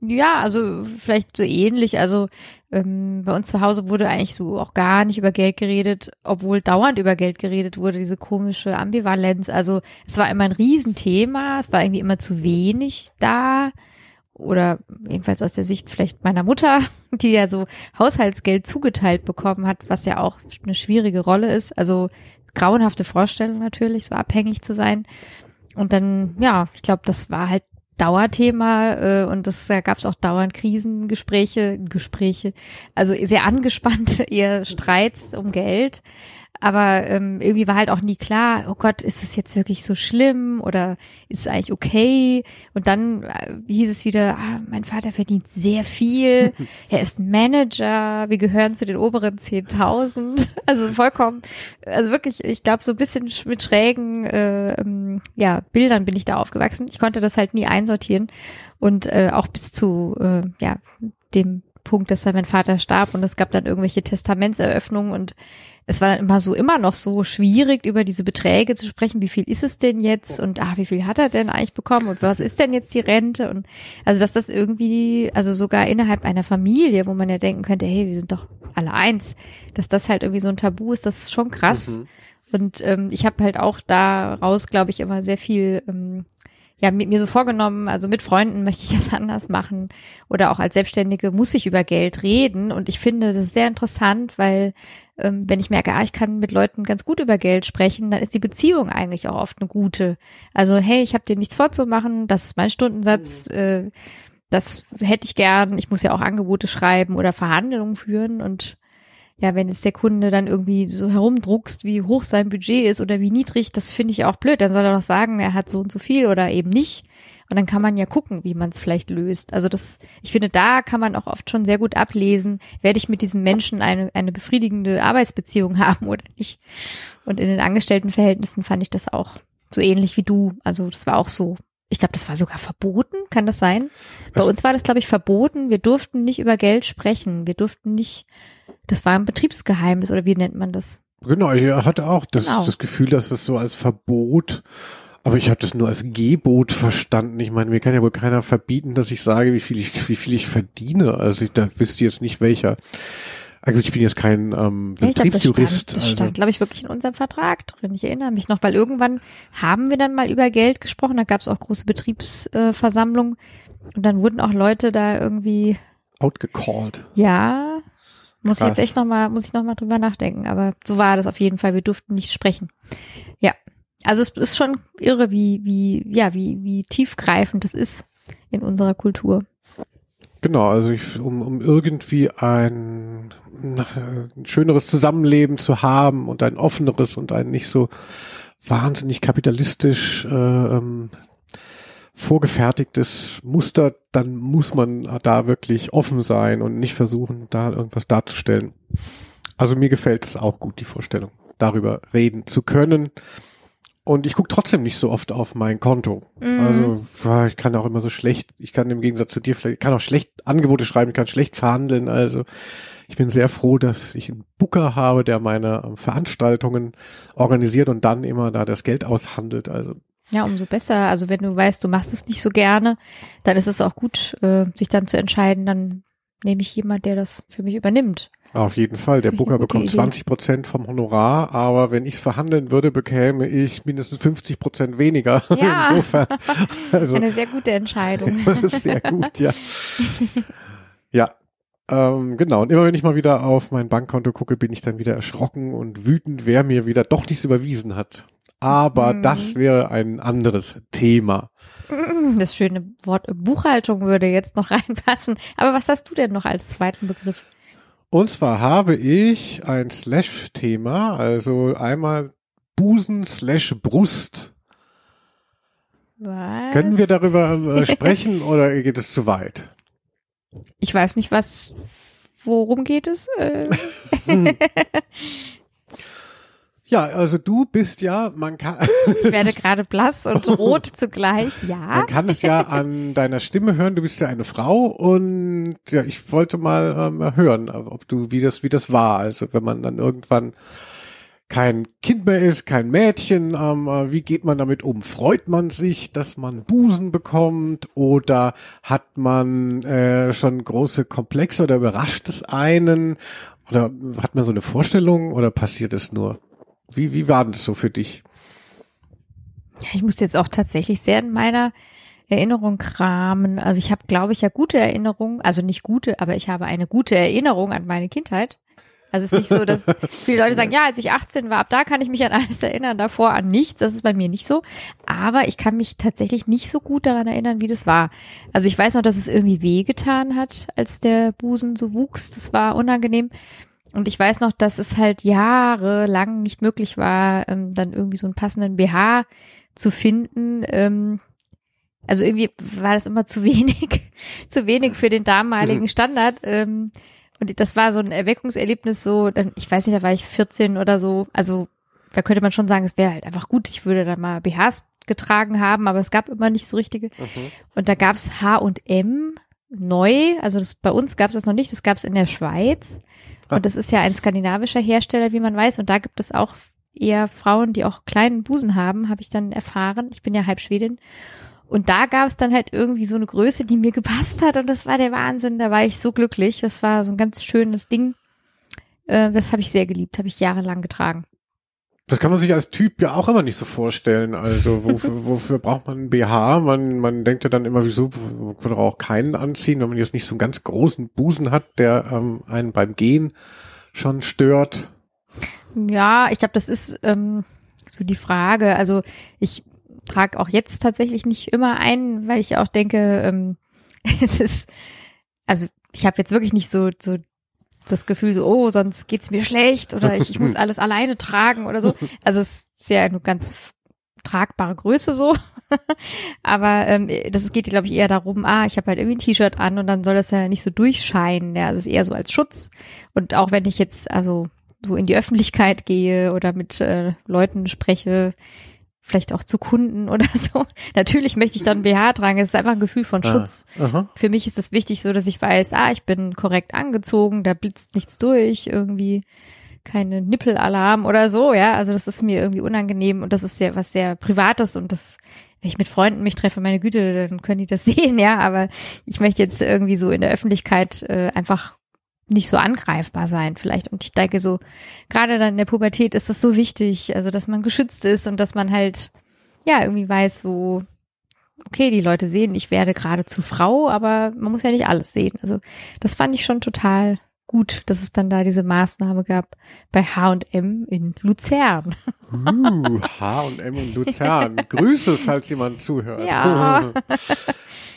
Ja, also vielleicht so ähnlich. Also ähm, bei uns zu Hause wurde eigentlich so auch gar nicht über Geld geredet, obwohl dauernd über Geld geredet wurde, diese komische Ambivalenz. Also es war immer ein Riesenthema, es war irgendwie immer zu wenig da. Oder jedenfalls aus der Sicht vielleicht meiner Mutter, die ja so Haushaltsgeld zugeteilt bekommen hat, was ja auch eine schwierige Rolle ist. Also grauenhafte Vorstellung natürlich, so abhängig zu sein. Und dann, ja, ich glaube, das war halt Dauerthema äh, und das da gab es auch dauernd Krisengespräche, Gespräche, also sehr angespannte eher Streits um Geld. Aber ähm, irgendwie war halt auch nie klar, oh Gott, ist das jetzt wirklich so schlimm oder ist es eigentlich okay? Und dann äh, hieß es wieder, ah, mein Vater verdient sehr viel, er ist Manager, wir gehören zu den oberen 10.000. Also vollkommen, also wirklich, ich glaube, so ein bisschen sch- mit schrägen äh, ähm, ja, Bildern bin ich da aufgewachsen. Ich konnte das halt nie einsortieren und äh, auch bis zu äh, ja dem Punkt, dass dann mein Vater starb und es gab dann irgendwelche Testamentseröffnungen und es war dann immer so, immer noch so schwierig, über diese Beträge zu sprechen. Wie viel ist es denn jetzt? Und ah, wie viel hat er denn eigentlich bekommen? Und was ist denn jetzt die Rente? Und also, dass das irgendwie, also sogar innerhalb einer Familie, wo man ja denken könnte, hey, wir sind doch alle eins, dass das halt irgendwie so ein Tabu ist, das ist schon krass. Mhm. Und ähm, ich habe halt auch daraus, glaube ich, immer sehr viel ähm, ja, mit mir so vorgenommen, also mit Freunden möchte ich das anders machen oder auch als Selbstständige muss ich über Geld reden und ich finde das ist sehr interessant, weil ähm, wenn ich merke, ah, ich kann mit Leuten ganz gut über Geld sprechen, dann ist die Beziehung eigentlich auch oft eine gute. Also hey, ich habe dir nichts vorzumachen, das ist mein Stundensatz, äh, das hätte ich gern, ich muss ja auch Angebote schreiben oder Verhandlungen führen und ja, wenn jetzt der Kunde dann irgendwie so herumdruckst, wie hoch sein Budget ist oder wie niedrig, das finde ich auch blöd. Dann soll er doch sagen, er hat so und so viel oder eben nicht. Und dann kann man ja gucken, wie man es vielleicht löst. Also das, ich finde, da kann man auch oft schon sehr gut ablesen, werde ich mit diesem Menschen eine, eine befriedigende Arbeitsbeziehung haben oder nicht. Und in den Angestelltenverhältnissen fand ich das auch so ähnlich wie du. Also das war auch so. Ich glaube, das war sogar verboten, kann das sein? Bei uns war das, glaube ich, verboten. Wir durften nicht über Geld sprechen. Wir durften nicht, das war ein Betriebsgeheimnis oder wie nennt man das? Genau, ich hatte auch das, Genau. das Gefühl, dass es so als Verbot, aber ich habe das nur als Gebot verstanden. Ich meine, mir kann ja wohl keiner verbieten, dass ich sage, wie viel ich, wie viel ich verdiene. Also ich, da wüsste jetzt nicht welcher. Also ich bin jetzt kein ähm, Ja, ich glaub, das Betriebsjurist. stand, das also. stand, glaube ich, wirklich in unserem Vertrag drin. Ich erinnere mich noch, weil irgendwann haben wir dann mal über Geld gesprochen. Da gab es auch große Betriebsversammlungen. Und dann wurden auch Leute da irgendwie, outgecalled. ja, muss ich Krass. jetzt echt noch mal, muss ich noch mal drüber nachdenken. Aber so war das auf jeden Fall. Wir durften nicht sprechen. Ja. Also es ist schon irre, wie, wie, ja, wie, wie tiefgreifend das ist in unserer Kultur. Genau, also ich, um, um irgendwie ein, ein schöneres Zusammenleben zu haben und ein offeneres und ein nicht so wahnsinnig kapitalistisch äh, ähm, vorgefertigtes Muster, dann muss man da wirklich offen sein und nicht versuchen, da irgendwas darzustellen. Also mir gefällt es auch gut, die Vorstellung, darüber reden zu können. Und ich gucke trotzdem nicht so oft auf mein Konto. Mhm. Also ich kann auch immer so schlecht, ich kann im Gegensatz zu dir vielleicht, ich kann auch schlecht Angebote schreiben, ich kann schlecht verhandeln. Also ich bin sehr froh, dass ich einen Booker habe, der meine ähm, Veranstaltungen organisiert und dann immer da das Geld aushandelt. Also Ja, umso besser. Also wenn du weißt, du machst es nicht so gerne, dann ist es auch gut, äh, sich dann zu entscheiden, dann nehme ich jemand, der das für mich übernimmt. Auf jeden Fall, der Booker bekommt Idee. 20 Prozent vom Honorar, aber wenn ich es verhandeln würde, bekäme ich mindestens 50 Prozent weniger. Ja. Insofern, also Eine sehr gute Entscheidung. Das ist sehr gut, ja. Ja, ähm, genau. Und immer wenn ich mal wieder auf mein Bankkonto gucke, bin ich dann wieder erschrocken und wütend, wer mir wieder doch nichts überwiesen hat. Aber Mhm. das wäre ein anderes Thema. Das schöne Wort Buchhaltung würde jetzt noch reinpassen. Aber was hast du denn noch als zweiten Begriff? Und zwar habe ich ein Slash-Thema, also einmal Busen slash Brust. Was? Können wir darüber äh, sprechen oder geht es zu weit? Ich weiß nicht, was, worum geht es? Ja, also du bist ja, man kann, ich werde gerade blass und rot zugleich. Ja. Man kann es ja an deiner Stimme hören. Du bist ja eine Frau und ja, ich wollte mal ähm, hören, ob du wie das wie das war. Also wenn man dann irgendwann kein Kind mehr ist, kein Mädchen, ähm, äh, wie geht man damit um? Freut man sich, dass man Busen bekommt oder hat man äh, schon große Komplexe oder überrascht es einen oder hat man so eine Vorstellung oder passiert es nur? Wie wie war denn das so für dich? Ja, ich muss jetzt auch tatsächlich sehr in meiner Erinnerung kramen. Also ich habe, glaube ich, ja gute Erinnerungen, also nicht gute, aber ich habe eine gute Erinnerung an meine Kindheit. Also es ist nicht so, dass viele Leute sagen, ja, als ich 18 war, ab da kann ich mich an alles erinnern, davor an nichts. Das ist bei mir nicht so. Aber ich kann mich tatsächlich nicht so gut daran erinnern, wie das war. Also ich weiß noch, dass es irgendwie wehgetan hat, als der Busen so wuchs. Das war unangenehm. Und ich weiß noch, dass es halt jahrelang nicht möglich war, ähm, dann irgendwie so einen passenden BH zu finden. Ähm, also irgendwie war das immer zu wenig, zu wenig für den damaligen Standard. Ähm, und das war so ein Erweckungserlebnis, so, dann, ich weiß nicht, da war ich 14 oder so. Also da könnte man schon sagen, es wäre halt einfach gut, ich würde dann mal BHs getragen haben, aber es gab immer nicht so richtige. Und da gab's H und M neu. Also das, bei uns gab es das noch nicht, das gab es in der Schweiz. Und das ist ja ein skandinavischer Hersteller, wie man weiß. Und da gibt es auch eher Frauen, die auch kleinen Busen haben, habe ich dann erfahren. Ich bin ja halb Schwedin. Und da gab es dann halt irgendwie so eine Größe, die mir gepasst hat. Und das war der Wahnsinn. Da war ich so glücklich. Das war so ein ganz schönes Ding. Äh, das habe ich sehr geliebt, habe ich jahrelang getragen. Das kann man sich als Typ ja auch immer nicht so vorstellen. Also wofür, wofür braucht man einen BH? Man, man denkt ja dann immer, wieso man kann auch keinen anziehen, wenn man jetzt nicht so einen ganz großen Busen hat, der ähm, einen beim Gehen schon stört. Ja, ich glaube, das ist ähm, so die Frage. Also ich trage auch jetzt tatsächlich nicht immer ein, weil ich auch denke, ähm, es ist, also ich habe jetzt wirklich nicht so, so das Gefühl so, oh, sonst geht's mir schlecht oder ich, ich muss alles alleine tragen oder so. Also es ist ja eine ganz tragbare Größe so. Aber ähm, das geht, glaube ich, eher darum, ah, ich habe halt irgendwie ein T-Shirt an und dann soll das ja nicht so durchscheinen. Ja, es ist eher so als Schutz. Und auch wenn ich jetzt also so in die Öffentlichkeit gehe oder mit äh, Leuten spreche, vielleicht auch zu Kunden oder so. Natürlich möchte ich dann BH tragen. Es ist einfach ein Gefühl von Schutz. Ah. Für mich ist es wichtig, so dass ich weiß, ah, ich bin korrekt angezogen, da blitzt nichts durch, irgendwie keine Nippelalarm oder so, ja. Also das ist mir irgendwie unangenehm und das ist ja was sehr Privates und das, wenn ich mit Freunden mich treffe, meine Güte, dann können die das sehen, ja. Aber ich möchte jetzt irgendwie so in der Öffentlichkeit äh, einfach nicht so angreifbar sein vielleicht. Und ich denke so, gerade dann in der Pubertät ist das so wichtig, also dass man geschützt ist und dass man halt, ja, irgendwie weiß, so, okay, die Leute sehen, ich werde gerade zu Frau, aber man muss ja nicht alles sehen. Also das fand ich schon total gut, dass es dann da diese Maßnahme gab bei H&M in Luzern. Uh, H&M und Luzern. Grüße, falls jemand zuhört. Ja.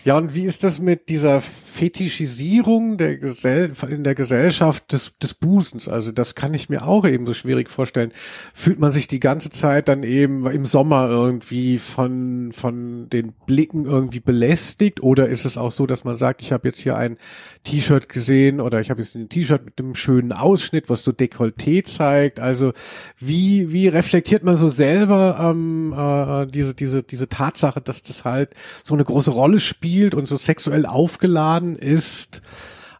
Ja, und wie ist das mit dieser Fetischisierung der Gesell in der Gesellschaft des, des Busens? Also das kann ich mir auch eben so schwierig vorstellen. Fühlt man sich die ganze Zeit dann eben im Sommer irgendwie von, von den Blicken irgendwie belästigt? Oder ist es auch so, dass man sagt, ich habe jetzt hier ein T-Shirt gesehen oder ich habe jetzt ein T-Shirt mit einem schönen Ausschnitt, was so Dekolleté zeigt? Also wie, wie reflektiert man so selber ähm, äh, diese, diese, diese Tatsache, dass das halt so eine große Rolle spielt und so sexuell aufgeladen ist?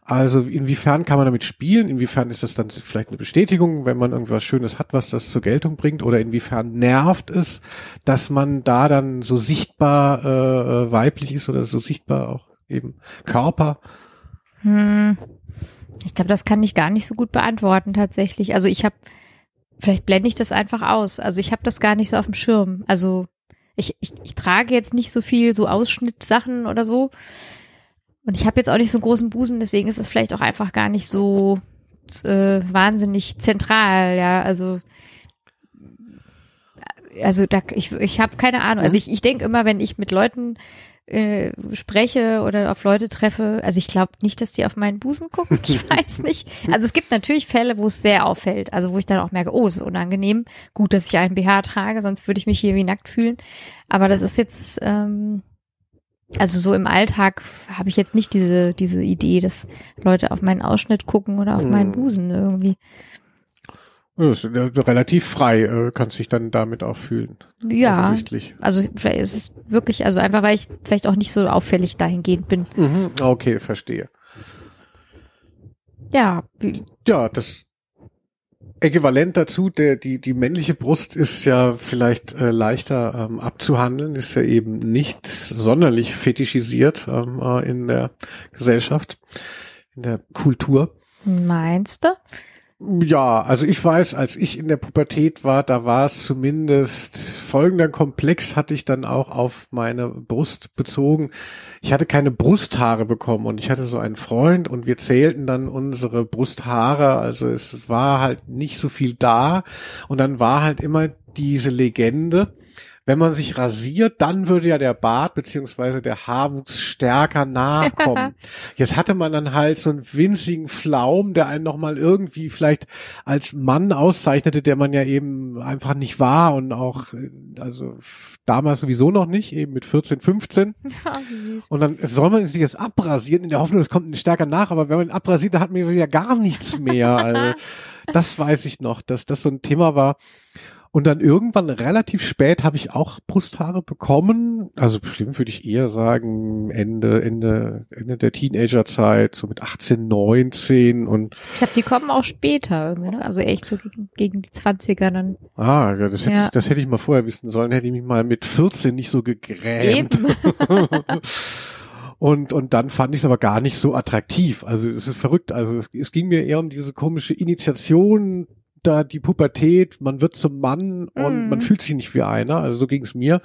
Also inwiefern kann man damit spielen? Inwiefern ist das dann vielleicht eine Bestätigung, wenn man irgendwas Schönes hat, was das zur Geltung bringt? Oder inwiefern nervt es, dass man da dann so sichtbar äh, äh, weiblich ist oder so sichtbar auch eben Körper? Hm. Ich glaube, das kann ich gar nicht so gut beantworten tatsächlich. Also ich habe, vielleicht blende ich das einfach aus. Also ich habe das gar nicht so auf dem Schirm. Also ich, ich, ich trage jetzt nicht so viel so Ausschnittsachen oder so. Und ich habe jetzt auch nicht so einen großen Busen, deswegen ist es vielleicht auch einfach gar nicht so äh, wahnsinnig zentral, ja. Also also da, ich, ich habe keine Ahnung. Also ich, ich denke immer, wenn ich mit Leuten äh, spreche oder auf Leute treffe, also ich glaube nicht, dass die auf meinen Busen gucken. Ich weiß nicht. Also es gibt natürlich Fälle, wo es sehr auffällt. Also wo ich dann auch merke, oh, es ist unangenehm. Gut, dass ich einen BH trage, sonst würde ich mich hier wie nackt fühlen. Aber das ist jetzt, ähm, also so im Alltag habe ich jetzt nicht diese, diese Idee, dass Leute auf meinen Ausschnitt gucken oder auf meinen Hm. Busen irgendwie. Das ist ja relativ frei, äh, kannst dich dann damit auch fühlen. Ja. Also vielleicht ist es wirklich, also einfach, weil ich vielleicht auch nicht so auffällig dahingehend bin. Mhm, okay, verstehe. Ja, Ja, das Äquivalent dazu, der, die, die männliche Brust ist ja vielleicht äh, leichter ähm, abzuhandeln, ist ja eben nicht sonderlich fetischisiert ähm, äh, in der Gesellschaft, in der Kultur. meinst du? Ja, also ich weiß, als ich in der Pubertät war, da war es zumindest folgender Komplex hatte ich dann auch auf meine Brust bezogen. Ich hatte keine Brusthaare bekommen und ich hatte so einen Freund und wir zählten dann unsere Brusthaare, also es war halt nicht so viel da und dann war halt immer diese Legende, wenn man sich rasiert, dann würde ja der Bart beziehungsweise der Haarwuchs stärker nachkommen. Jetzt hatte man dann halt so einen winzigen Flaum, der einen nochmal irgendwie vielleicht als Mann auszeichnete, der man ja eben einfach nicht war und auch, also damals sowieso noch nicht, eben mit 14, 15. Ja. Und dann soll man sich jetzt abrasieren, in der Hoffnung, es kommt ein stärker nach, aber wenn man ihn abrasiert, dann hat man ja gar nichts mehr. Also, das weiß ich noch, dass das so ein Thema war. Und dann irgendwann relativ spät habe ich auch Brusthaare bekommen. Also bestimmt würde ich eher sagen Ende, Ende, Ende der Teenagerzeit, so mit 18, 19 und. Ich glaube, die kommen auch später irgendwie, ne? Also echt so gegen, gegen die 20er dann. Ah, ja, das hätte, Ja. Ich, das hätte ich mal vorher wissen sollen. Hätte ich mich mal mit 14 nicht so gegrämt. Und, und dann fand ich es aber gar nicht so attraktiv. Also es ist verrückt. Also es, es ging mir eher um diese komische Initiation, da die Pubertät, man wird zum Mann und Mhm. man fühlt sich nicht wie einer. Also so ging es mir.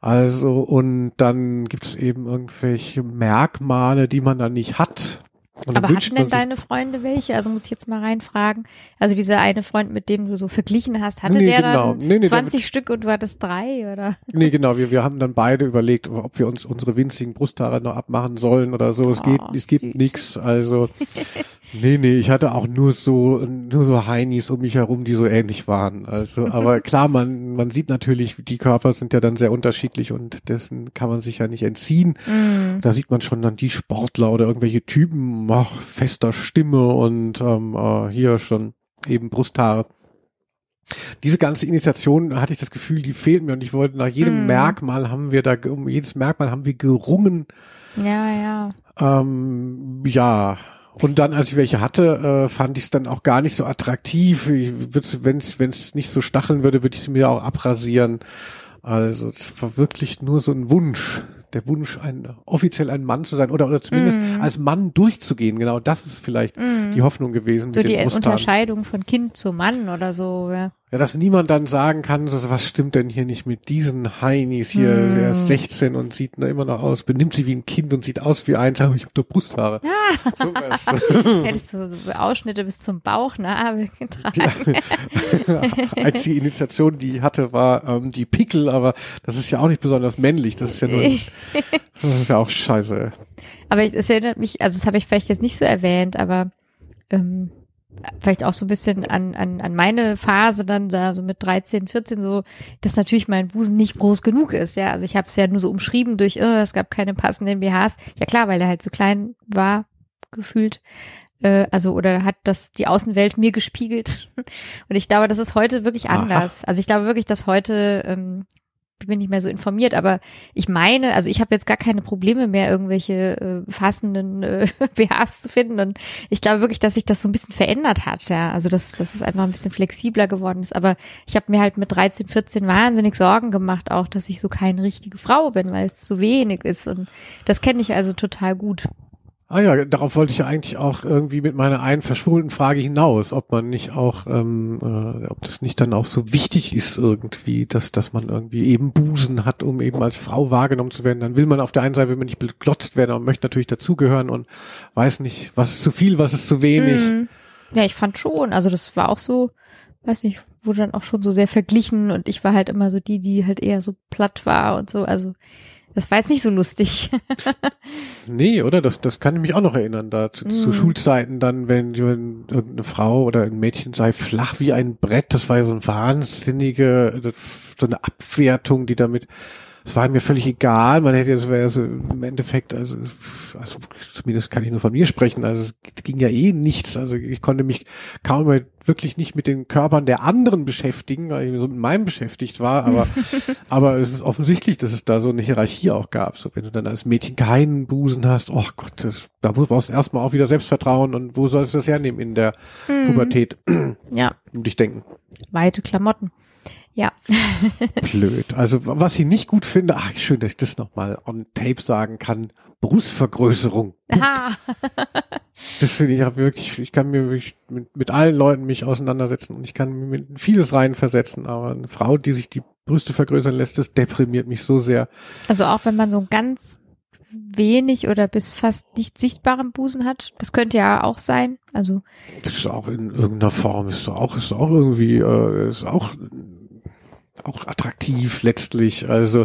Also und dann gibt es eben irgendwelche Merkmale, die man dann nicht hat. Und Aber hatten denn deine Freunde welche? Also muss ich jetzt mal reinfragen. Also dieser eine Freund, mit dem du so verglichen hast, hatte Nee, der genau. dann Nee, nee, 20 Stück und du hattest drei oder? Nee, genau. Wir, wir haben dann beide überlegt, ob wir uns unsere winzigen Brusthaare noch abmachen sollen oder so. Es Oh, geht, es gibt nix. Also, nee, nee, ich hatte auch nur so, nur so Heinis um mich herum, die so ähnlich waren. Also, aber klar, man, man sieht natürlich, die Körper sind ja dann sehr unterschiedlich und dessen kann man sich ja nicht entziehen. Mhm. Da sieht man schon dann die Sportler oder irgendwelche Typen, ach, fester Stimme und ähm, äh, hier schon eben Brusthaare. Diese ganze Initiation hatte ich das Gefühl, die fehlt mir und ich wollte nach jedem Mhm. Merkmal haben wir da, um jedes Merkmal haben wir gerungen. Ja, ja. Ähm, ja. Und dann, als ich welche hatte, äh, fand ich es dann auch gar nicht so attraktiv. Wenn es nicht so stacheln würde, würde ich es mir auch abrasieren. Also es war wirklich nur so ein Wunsch. Der Wunsch, ein, offiziell ein Mann zu sein oder, oder zumindest Mhm. als Mann durchzugehen. Genau das ist vielleicht Mhm. die Hoffnung gewesen So mit die Brusthaaren. Unterscheidung von Kind zu Mann oder so, ja. Ja, dass niemand dann sagen kann, so, was stimmt denn hier nicht mit diesen Heinis hier? Hm. Er ist 16 und sieht na, immer noch aus, benimmt sie wie ein Kind und sieht aus wie eins, aber ich habe doch Brusthaare. So was. Hättest du so Ausschnitte bis zum Bauchnabel getragen. Ja. Einzige Initiation, die ich hatte, war ähm, die Pickel, aber das ist ja auch nicht besonders männlich. Das ist ja nur, das ist ja auch scheiße. Aber es erinnert mich, also das habe ich vielleicht jetzt nicht so erwähnt, aber ähm, vielleicht auch so ein bisschen an, an, an meine Phase dann da so mit 13, 14 so, dass natürlich mein Busen nicht groß genug ist, ja. Also ich habe es ja nur so umschrieben durch, oh, es gab keine passenden BHs. Ja klar, weil er halt so klein war, gefühlt. Äh, also oder hat das die Außenwelt mir gespiegelt. Und ich glaube, das ist heute wirklich Aha. anders. Also ich glaube wirklich, dass heute ähm, bin nicht mehr so informiert, aber ich meine, also ich habe jetzt gar keine Probleme mehr, irgendwelche äh, fassenden äh, BHs zu finden. Und ich glaube wirklich, dass sich das so ein bisschen verändert hat, ja. Also dass, dass es einfach ein bisschen flexibler geworden ist. Aber ich habe mir halt mit 13, 14 wahnsinnig Sorgen gemacht, auch, dass ich so keine richtige Frau bin, weil es zu wenig ist. Und das kenne ich also total gut. Ah ja, darauf wollte ich ja eigentlich auch irgendwie mit meiner einen verschwulten Frage hinaus, ob man nicht auch, ähm, äh, ob das nicht dann auch so wichtig ist irgendwie, dass, dass man irgendwie eben Busen hat, um eben als Frau wahrgenommen zu werden. Dann will man auf der einen Seite, will man nicht beglotzt werden, aber möchte natürlich dazugehören und weiß nicht, was ist zu viel, was ist zu wenig. Mhm. Ja, ich fand schon. Also das war auch so, weiß nicht, wurde dann auch schon so sehr verglichen und ich war halt immer so die, die halt eher so platt war und so. Also das war jetzt nicht so lustig. Nee, oder? Das, das kann ich mich auch noch erinnern, da zu, zu Mhm. Schulzeiten dann, wenn, wenn irgendeine Frau oder ein Mädchen sei flach wie ein Brett, das war ja so ein wahnsinnige, so eine Abwertung, die damit, es war mir völlig egal, man hätte jetzt, wäre so im Endeffekt, also, also zumindest kann ich nur von mir sprechen, also es ging ja eh nichts, also ich konnte mich kaum mehr wirklich nicht mit den Körpern der anderen beschäftigen, weil ich so mit meinem beschäftigt war, aber, aber es ist offensichtlich, dass es da so eine Hierarchie auch gab, so wenn du dann als Mädchen keinen Busen hast, oh Gott, das, da brauchst du erstmal auch wieder Selbstvertrauen. Und wo sollst du das hernehmen in der Pubertät, ja, um dich denken. weite Klamotten. Ja. Blöd. Also was ich nicht gut finde, ach schön, dass ich das nochmal on tape sagen kann, Brustvergrößerung. Aha. Das finde ich auch wirklich, ich kann mir wirklich mit, mit allen Leuten mich auseinandersetzen und ich kann mir mit vieles reinversetzen, aber eine Frau, die sich die Brüste vergrößern lässt, das deprimiert mich so sehr. Also auch wenn man so ganz wenig oder bis fast nicht sichtbaren Busen hat, das könnte ja auch sein. Also Das ist auch in irgendeiner Form, ist auch, ist auch irgendwie, äh, ist auch, auch attraktiv letztlich. Also,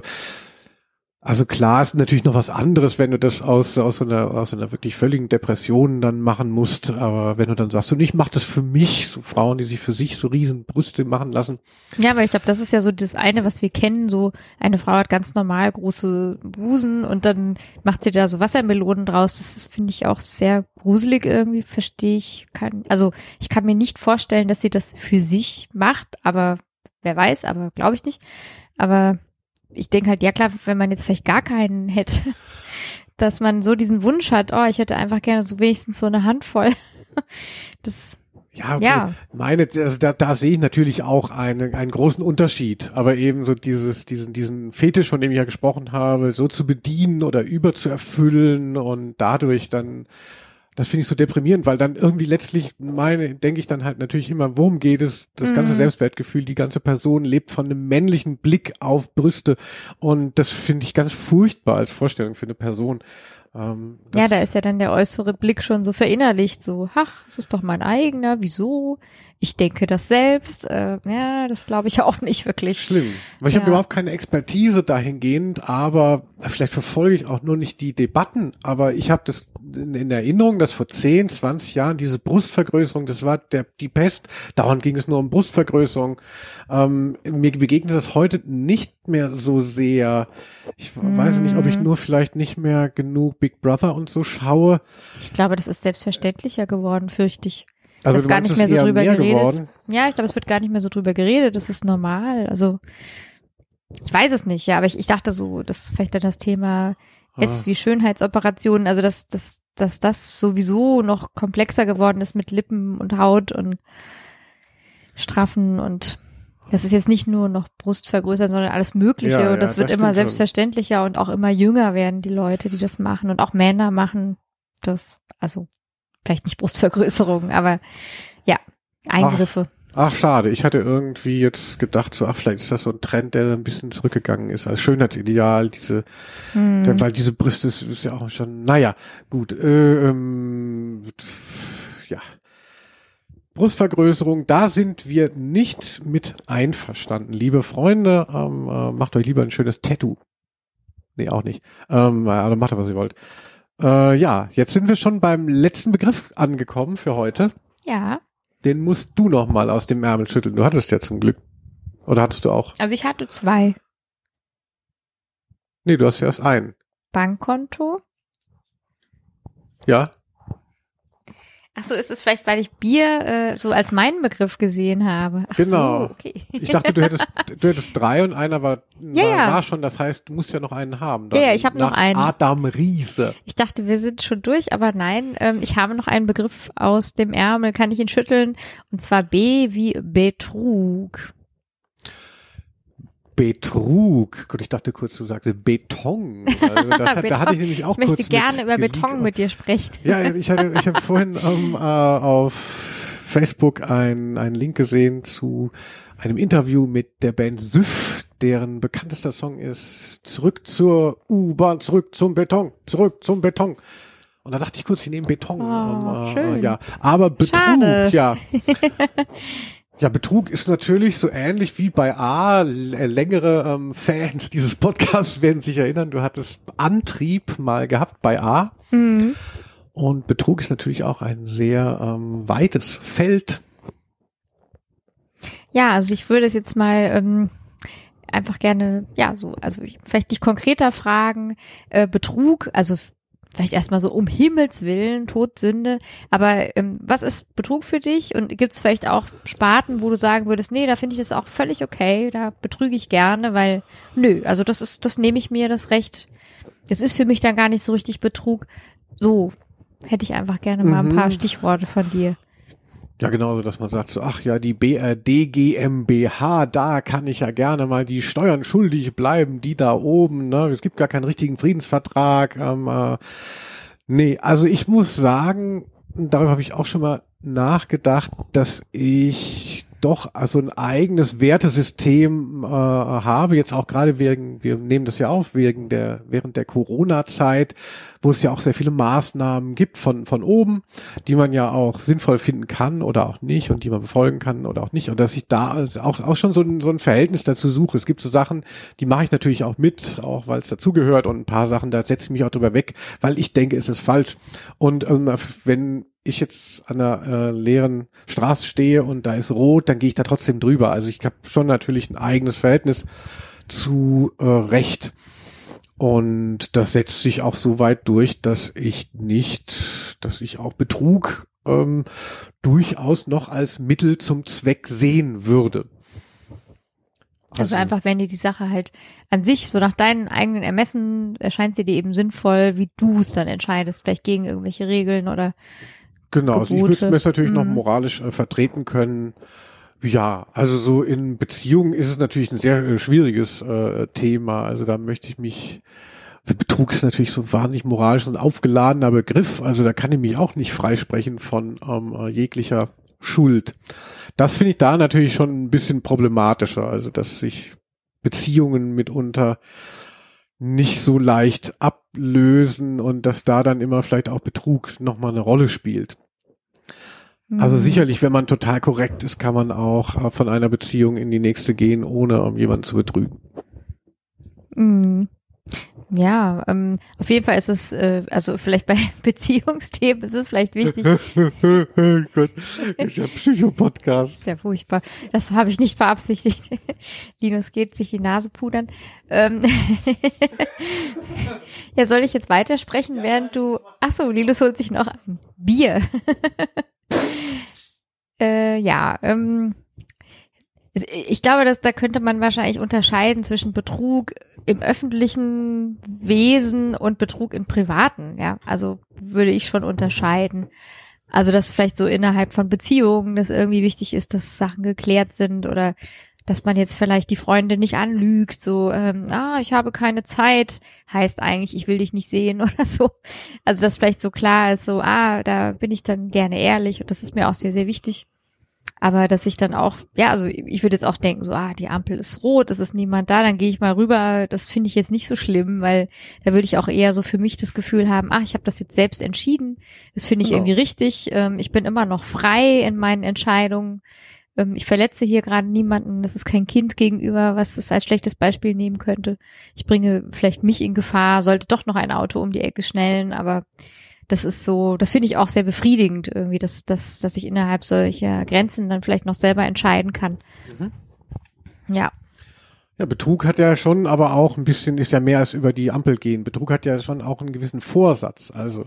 also klar ist natürlich noch was anderes, wenn du das aus, aus so einer, aus einer wirklich völligen Depression dann machen musst. Aber wenn du dann sagst, und ich mache das für mich, so Frauen, die sich für sich so riesen Brüste machen lassen. Ja, aber ich glaube, das ist ja so das eine, was wir kennen. So eine Frau hat ganz normal große Busen und dann macht sie da so Wassermelonen draus. Das finde ich, auch sehr gruselig irgendwie. Verstehe ich. Kann, also ich kann mir nicht vorstellen, dass sie das für sich macht, aber wer weiß, aber glaube ich nicht. Aber ich denke halt, ja klar, wenn man jetzt vielleicht gar keinen hätte, dass man so diesen Wunsch hat, oh, ich hätte einfach gerne so wenigstens so eine Handvoll. Das, Ja, okay. Ja. meine, also da, da sehe ich natürlich auch einen, einen großen Unterschied. Aber eben so dieses, diesen, diesen Fetisch, von dem ich ja gesprochen habe, so zu bedienen oder über zu erfüllen und dadurch dann, das finde ich so deprimierend, weil dann irgendwie letztlich meine, denke ich dann halt natürlich immer, worum geht es? Das ganze Mhm. Selbstwertgefühl, die ganze Person lebt von einem männlichen Blick auf Brüste und das finde ich ganz furchtbar als Vorstellung für eine Person. Ähm, ja, da ist ja dann der äußere Blick schon so verinnerlicht, so, ach, es ist doch mein eigener, wieso? Ich denke das selbst. Äh, ja, das glaube ich auch nicht wirklich. Schlimm. Weil ich Ja. habe überhaupt keine Expertise dahingehend, aber vielleicht verfolge ich auch nur nicht die Debatten, aber ich habe das in, in Erinnerung, dass vor 10, 20 Jahren diese Brustvergrößerung, das war der, die Pest, dauernd ging es nur um Brustvergrößerung. Ähm, mir begegnet das heute nicht mehr so sehr. Ich weiß nicht, ob ich Mhm. nur vielleicht nicht mehr genug Big Brother und so schaue. Ich glaube, das ist selbstverständlicher geworden, fürchte ich. Also ist gar meinst, nicht mehr so drüber mehr geredet. geworden? Ja, ich glaube, es wird gar nicht mehr so drüber geredet. Das ist normal. Also, ich weiß es nicht, ja, aber ich, ich dachte so, das vielleicht dann das Thema S Ah. wie Schönheitsoperationen, also dass, dass, dass das sowieso noch komplexer geworden ist mit Lippen und Haut und Straffen und das ist jetzt nicht nur noch Brust vergrößern, sondern alles Mögliche Ja, und das ja, wird das immer stimmt schon. selbstverständlicher und auch immer jünger werden die Leute, die das machen und auch Männer machen das, also vielleicht nicht Brustvergrößerung, aber ja, Eingriffe. Ach, schade. Ich hatte irgendwie jetzt gedacht, so, ach, vielleicht ist das so ein Trend, der ein bisschen zurückgegangen ist als Schönheitsideal, diese, Hm. denn, weil diese Brüste ist, ist ja auch schon, naja, gut, äh, ähm, ja. Brustvergrößerung, da sind wir nicht mit einverstanden. Liebe Freunde, ähm, äh, macht euch lieber ein schönes Tattoo. Nee, auch nicht. Ähm, also macht was ihr wollt. Äh, ja, jetzt sind wir schon beim letzten Begriff angekommen für heute. Ja, Den musst du noch mal aus dem Ärmel schütteln. Du hattest ja zum Glück. Oder hattest du auch? also ich hatte zwei. Nee, du hast ja erst einen. Bankkonto. Ja? Ach so, ist es vielleicht, weil ich Bier äh, so als meinen Begriff gesehen habe. Ach Genau. so, okay. Ich dachte, du hättest, du hättest drei und einer war, Ja, war, ja. war schon. Das heißt, du musst ja noch einen haben. Ja, ja, ich hab noch einen. Adam Riese. Ich dachte, wir sind schon durch, aber nein, ähm, ich habe noch einen Begriff aus dem Ärmel, kann ich ihn schütteln? Und zwar B wie Betrug. Betrug. Gut, ich dachte kurz, du sagst Beton. Also das, hat- Da hatte ich nämlich auch Ich möchte gerne über geliegt. Beton mit dir sprechen. Ja, ich hatte, ich habe vorhin ähm, äh, auf Facebook ein- einen Link gesehen zu einem Interview mit der Band Süff, deren bekanntester Song ist Zurück zur U-Bahn, zurück zum Beton, zurück zum Beton. Und da dachte ich kurz, sie nehmen Beton. Oh, ähm, schön. ja, aber Betrug, Schade. ja. Ja, Betrug ist natürlich so ähnlich wie bei A. Äh, Längere ähm, Fans dieses Podcasts werden sich erinnern, du hattest Antrieb mal gehabt bei A. Mhm. Und Betrug ist natürlich auch ein sehr ähm, weites Feld. Ja, also ich würde es jetzt mal ähm, einfach gerne, ja, so, also ich, vielleicht dich konkreter fragen, äh, Betrug, also vielleicht erstmal so um Himmels Willen, Todsünde, aber ähm, was ist Betrug für dich und gibt es vielleicht auch Sparten, wo du sagen würdest, nee, da finde ich das auch völlig okay, da betrüge ich gerne, weil, nö, also das ist, das nehme ich mir das Recht, das ist für mich dann gar nicht so richtig Betrug, so hätte ich einfach gerne mal ein Mhm. paar Stichworte von dir. Ja, genauso, dass man sagt so, ach ja, die BRD GmbH, da kann ich ja gerne mal die Steuern schuldig bleiben, die da oben, ne? Es gibt gar keinen richtigen Friedensvertrag. Ähm, äh, nee, also ich muss sagen, darüber habe ich auch schon mal nachgedacht, dass ich doch also ein eigenes Wertesystem äh, habe, jetzt auch gerade wegen, wir nehmen das ja auf, wegen der, während der Corona-Zeit, wo es ja auch sehr viele Maßnahmen gibt von, von oben, die man ja auch sinnvoll finden kann oder auch nicht und die man befolgen kann oder auch nicht. Und dass ich da also auch, auch schon so ein, so ein Verhältnis dazu suche. Es gibt so Sachen, die mache ich natürlich auch mit, auch weil es dazugehört und ein paar Sachen, da setze ich mich auch drüber weg, weil ich denke, es ist falsch. Und ähm, wenn ich jetzt an einer äh, leeren Straße stehe und da ist rot, dann gehe ich da trotzdem drüber. Also ich habe schon natürlich ein eigenes Verhältnis zu äh, Recht. Und das setzt sich auch so weit durch, dass ich nicht, dass ich auch Betrug ähm, durchaus noch als Mittel zum Zweck sehen würde. Also, einfach, wenn dir die Sache halt an sich, so nach deinen eigenen Ermessen, erscheint sie dir eben sinnvoll, wie du es dann entscheidest, vielleicht gegen irgendwelche Regeln oder Genau, also ich müsste es natürlich noch Mhm. moralisch äh, vertreten können. Ja, also so in Beziehungen ist es natürlich ein sehr äh, schwieriges äh, Thema. Also da möchte ich mich, Betrug ist natürlich so ein wahnsinnig moralisch und aufgeladener Begriff. Also da kann ich mich auch nicht freisprechen von ähm, äh, jeglicher Schuld. Das finde ich da natürlich schon ein bisschen problematischer. Also dass sich Beziehungen mitunter nicht so leicht ablösen und dass da dann immer vielleicht auch Betrug nochmal eine Rolle spielt. Also Mhm. sicherlich, wenn man total korrekt ist, kann man auch äh, von einer Beziehung in die nächste gehen, ohne um jemanden zu betrügen. Mhm. Ja, ähm, auf jeden Fall ist es, äh, also vielleicht bei Beziehungsthemen ist es vielleicht wichtig, Gott, das ist ja Psycho-Podcast. ist ja furchtbar. Das habe ich nicht beabsichtigt. Linus geht sich die Nase pudern. Ähm ja, soll ich jetzt weitersprechen, während du. Ach so, Linus holt sich noch ein Bier. äh, ja, ähm, ich glaube, dass da könnte man wahrscheinlich unterscheiden zwischen Betrug im öffentlichen Wesen und Betrug im privaten. Ja, also würde ich schon unterscheiden. Also, dass vielleicht so innerhalb von Beziehungen das irgendwie wichtig ist, dass Sachen geklärt sind oder dass man jetzt vielleicht die Freunde nicht anlügt, so, ähm, ah, ich habe keine Zeit, heißt eigentlich, ich will dich nicht sehen oder so. Also, dass vielleicht so klar ist, so, ah, da bin ich dann gerne ehrlich und das ist mir auch sehr, sehr wichtig. Aber dass ich dann auch, ja, also ich würde jetzt auch denken, so, ah, die Ampel ist rot, es ist niemand da, dann gehe ich mal rüber. Das finde ich jetzt nicht so schlimm, weil da würde ich auch eher so für mich das Gefühl haben, ach, ich habe das jetzt selbst entschieden. Das finde ich Genau. irgendwie richtig. Ähm, ich bin immer noch frei in meinen Entscheidungen. Ähm, ich verletze hier gerade niemanden. Das ist kein Kind gegenüber, was es als schlechtes Beispiel nehmen könnte. Ich bringe vielleicht mich in Gefahr, sollte doch noch ein Auto um die Ecke schnellen, aber das ist so, das finde ich auch sehr befriedigend irgendwie, dass, dass, dass ich innerhalb solcher Grenzen dann vielleicht noch selber entscheiden kann. Mhm. Ja. Ja, Betrug hat ja schon, aber auch ein bisschen, ist ja mehr als über die Ampel gehen. Betrug hat ja schon auch einen gewissen Vorsatz. Also,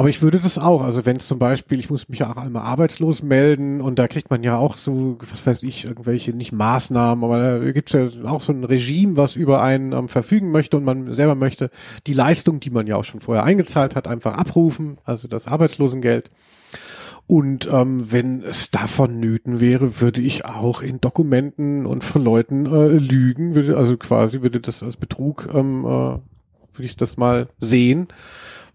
aber ich würde das auch, also wenn es zum Beispiel, ich muss mich ja auch einmal arbeitslos melden und da kriegt man ja auch so, was weiß ich, irgendwelche, nicht Maßnahmen, aber da gibt's ja auch so ein Regime, was über einen ähm, verfügen möchte und man selber möchte die Leistung, die man ja auch schon vorher eingezahlt hat, einfach abrufen, also das Arbeitslosengeld. Und ähm, wenn es davon nöten wäre, würde ich auch in Dokumenten und von Leuten äh, lügen, würde also quasi würde das als Betrug, ähm, äh, würde ich das mal sehen,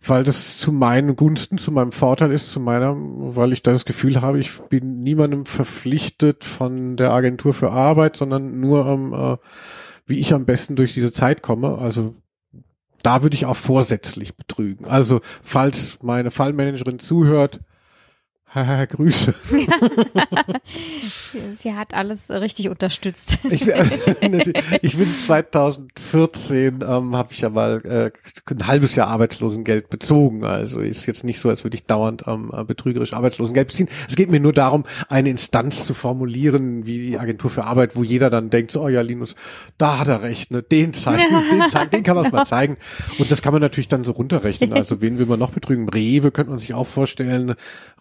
weil das zu meinen Gunsten, zu meinem Vorteil ist, zu meiner, weil ich da das Gefühl habe, ich bin niemandem verpflichtet von der Agentur für Arbeit, sondern nur ähm, äh, wie ich am besten durch diese Zeit komme. Also da würde ich auch vorsätzlich betrügen. Also falls meine Fallmanagerin zuhört, haha, Grüße. Sie, sie hat alles richtig unterstützt. Ich, ich bin 2014, ähm, habe ich ja mal äh, ein halbes Jahr Arbeitslosengeld bezogen. Also ist jetzt nicht so, als würde ich dauernd ähm, betrügerisch Arbeitslosengeld beziehen. Es geht mir nur darum, eine Instanz zu formulieren, wie die Agentur für Arbeit, wo jeder dann denkt, so, oh ja, Linus, da hat er recht, ne? den zeigen, den, zeigen, den kann man mal zeigen. Und das kann man natürlich dann so runterrechnen. Also wen will man noch betrügen? Rewe könnte man sich auch vorstellen,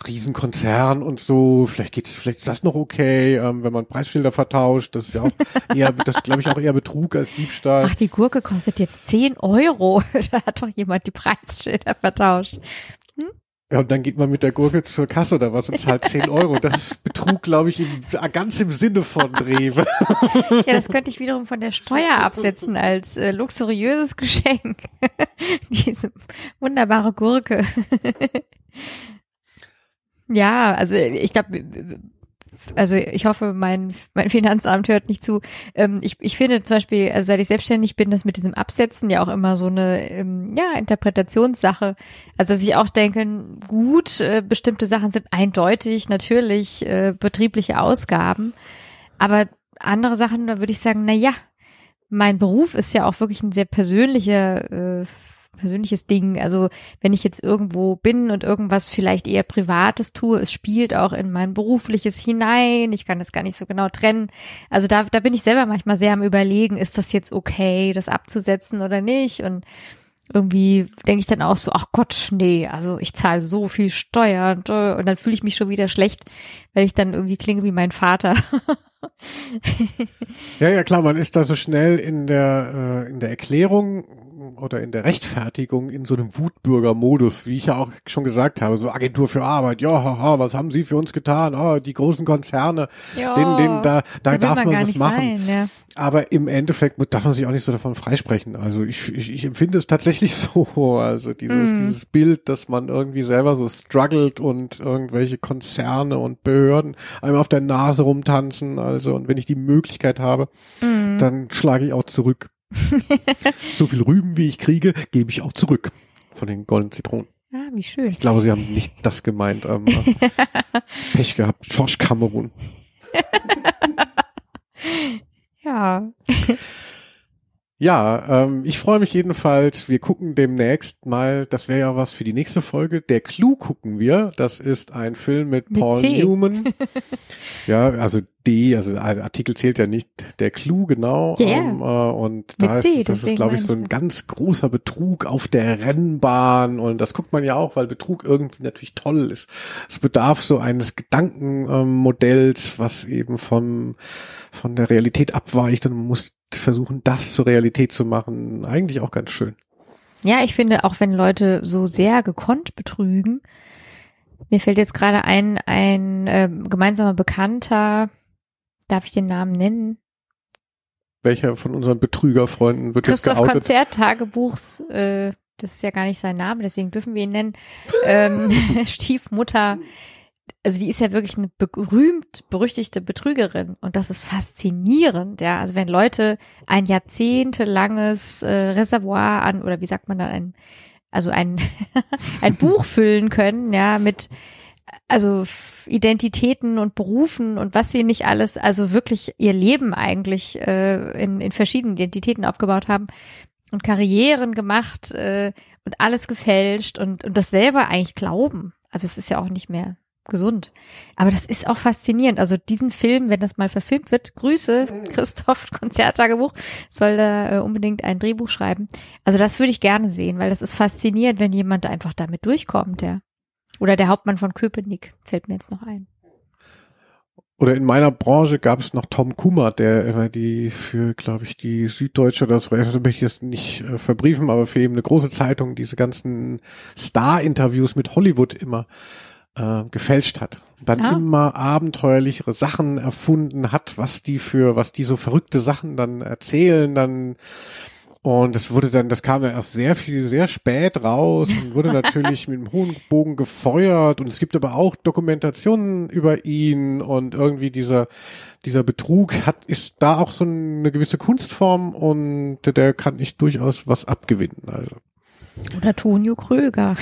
Riesenkonzern und so. Vielleicht geht's, vielleicht ist das noch okay, ähm, wenn man Preisschilder vertauscht. Das ist ja auch eher, das glaube ich auch eher Betrug als Diebstahl. Ach, die Gurke kostet jetzt 10 Euro. Da hat doch jemand die Preisschilder vertauscht. Ja, und dann geht man mit der Gurke zur Kasse oder was und zahlt 10 Euro. Das ist Betrug, glaube ich, im, ganz im Sinne von Rewe. Ja, das könnte ich wiederum von der Steuer absetzen als äh, luxuriöses Geschenk. Diese wunderbare Gurke. Ja, also ich glaube, also ich hoffe, mein, mein Finanzamt hört nicht zu. Ähm, ich, ich finde zum Beispiel, also seit ich selbstständig bin, das mit diesem Absetzen ja auch immer so eine ähm, ja, Interpretationssache. Also dass ich auch denke, gut, äh, bestimmte Sachen sind eindeutig, natürlich äh, betriebliche Ausgaben. Aber andere Sachen, da würde ich sagen, na ja, mein Beruf ist ja auch wirklich ein sehr persönlicher äh, persönliches Ding. Also wenn ich jetzt irgendwo bin und irgendwas vielleicht eher Privates tue, es spielt auch in mein berufliches hinein. Ich kann das gar nicht so genau trennen. Also da, da bin ich selber manchmal sehr am überlegen, ist das jetzt okay, das abzusetzen oder nicht? Und irgendwie denke ich dann auch so, ach Gott, nee, also ich zahle so viel Steuern und, und dann fühle ich mich schon wieder schlecht, weil ich dann irgendwie klinge wie mein Vater. Ja, ja, klar, man ist da so schnell in der, äh, in der Erklärung oder in der Rechtfertigung in so einem Wutbürger-Modus, wie ich ja auch schon gesagt habe, so Agentur für Arbeit, ja, haha, was haben sie für uns getan? Ah, die großen Konzerne, Ja, denen, denen, da, da so darf man, gar das machen. Sein, ja. Aber im Endeffekt darf man sich auch nicht so davon freisprechen. Also ich, ich, ich empfinde es tatsächlich so. Also dieses, Mhm. dieses Bild, dass man irgendwie selber so struggelt und irgendwelche Konzerne und Behörden einem auf der Nase rumtanzen. Also und wenn ich die Möglichkeit habe, Mhm. dann schlage ich auch zurück. so viel Rüben, wie ich kriege, gebe ich auch zurück von den goldenen Zitronen. Ah, wie schön. Ich glaube, sie haben nicht das gemeint. Ähm, äh, Pech gehabt. George Cameron. Ja. Ja, ähm, ich freue mich jedenfalls. Wir gucken demnächst mal, das wäre ja was für die nächste Folge. Der Clue gucken wir. Das ist ein Film mit, Mit Paul C. Newman. ja, also D, also der Artikel zählt ja nicht. Der Clue, genau. Ja. Ähm, äh, und da C, ist, das ist, glaube ich, so ein ganz großer Betrug auf der Rennbahn. Und das guckt man ja auch, weil Betrug irgendwie natürlich toll ist. Es bedarf so eines Gedankenmodells, was eben vom, von der Realität abweicht und man muss versuchen, das zur Realität zu machen. Eigentlich auch ganz schön. Ja, ich finde, auch wenn Leute so sehr gekonnt betrügen, mir fällt jetzt gerade ein, ein ähm, gemeinsamer Bekannter, darf ich den Namen nennen? Welcher von unseren Betrügerfreunden wird jetzt Christoph geoutet? Konzerttagebuchs, äh, das ist ja gar nicht sein Name, deswegen dürfen wir ihn nennen, ähm, Stiefmutter. Also die ist ja wirklich eine berühmt, berüchtigte Betrügerin und das ist faszinierend, ja. Also wenn Leute ein jahrzehntelanges äh, Reservoir an, oder wie sagt man dann, ein, also ein, ein Buch füllen können, ja, mit also Identitäten und Berufen und was sie nicht alles, also wirklich ihr Leben eigentlich äh, in, in verschiedenen Identitäten aufgebaut haben und Karrieren gemacht äh, und alles gefälscht und, und das selber eigentlich glauben. Also es ist ja auch nicht mehr gesund. Aber das ist auch faszinierend. Also diesen Film, wenn das mal verfilmt wird, Grüße, Christoph, Konzerttagebuch, soll da äh, unbedingt ein Drehbuch schreiben. Also das würde ich gerne sehen, weil das ist faszinierend, wenn jemand einfach damit durchkommt, ja. Oder der Hauptmann von Köpenick fällt mir jetzt noch ein. Oder in meiner Branche gab es noch Tom Kummer, der immer die für, glaube ich, die Süddeutsche, das möchte ich jetzt nicht äh, verbriefen, aber für eben eine große Zeitung diese ganzen Star-Interviews mit Hollywood immer äh, gefälscht hat. Dann Ah. immer abenteuerlichere Sachen erfunden hat, was die für, was die so verrückte Sachen dann erzählen, dann und das wurde dann, das kam dann erst sehr viel, sehr spät raus und wurde natürlich mit einem hohen Bogen gefeuert. Und es gibt aber auch Dokumentationen über ihn und irgendwie dieser, dieser Betrug hat, ist da auch so eine gewisse Kunstform und der kann ich durchaus was abgewinnen. Also, Oder Tonio Kröger.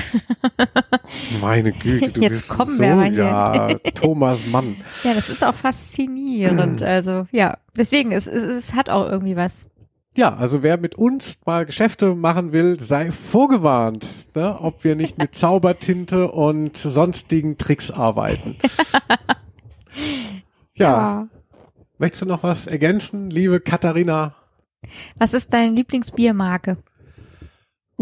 meine Güte, du Jetzt bist kommen so, wir aber hier. ja, Thomas Mann. Ja, das ist auch faszinierend. Also ja, deswegen, es, es, es hat auch irgendwie was. Ja, also wer mit uns mal Geschäfte machen will, sei vorgewarnt, ne, ob wir nicht mit Zaubertinte und sonstigen Tricks arbeiten. ja, möchtest du noch was ergänzen, liebe Katharina? Was ist deine Lieblingsbiermarke?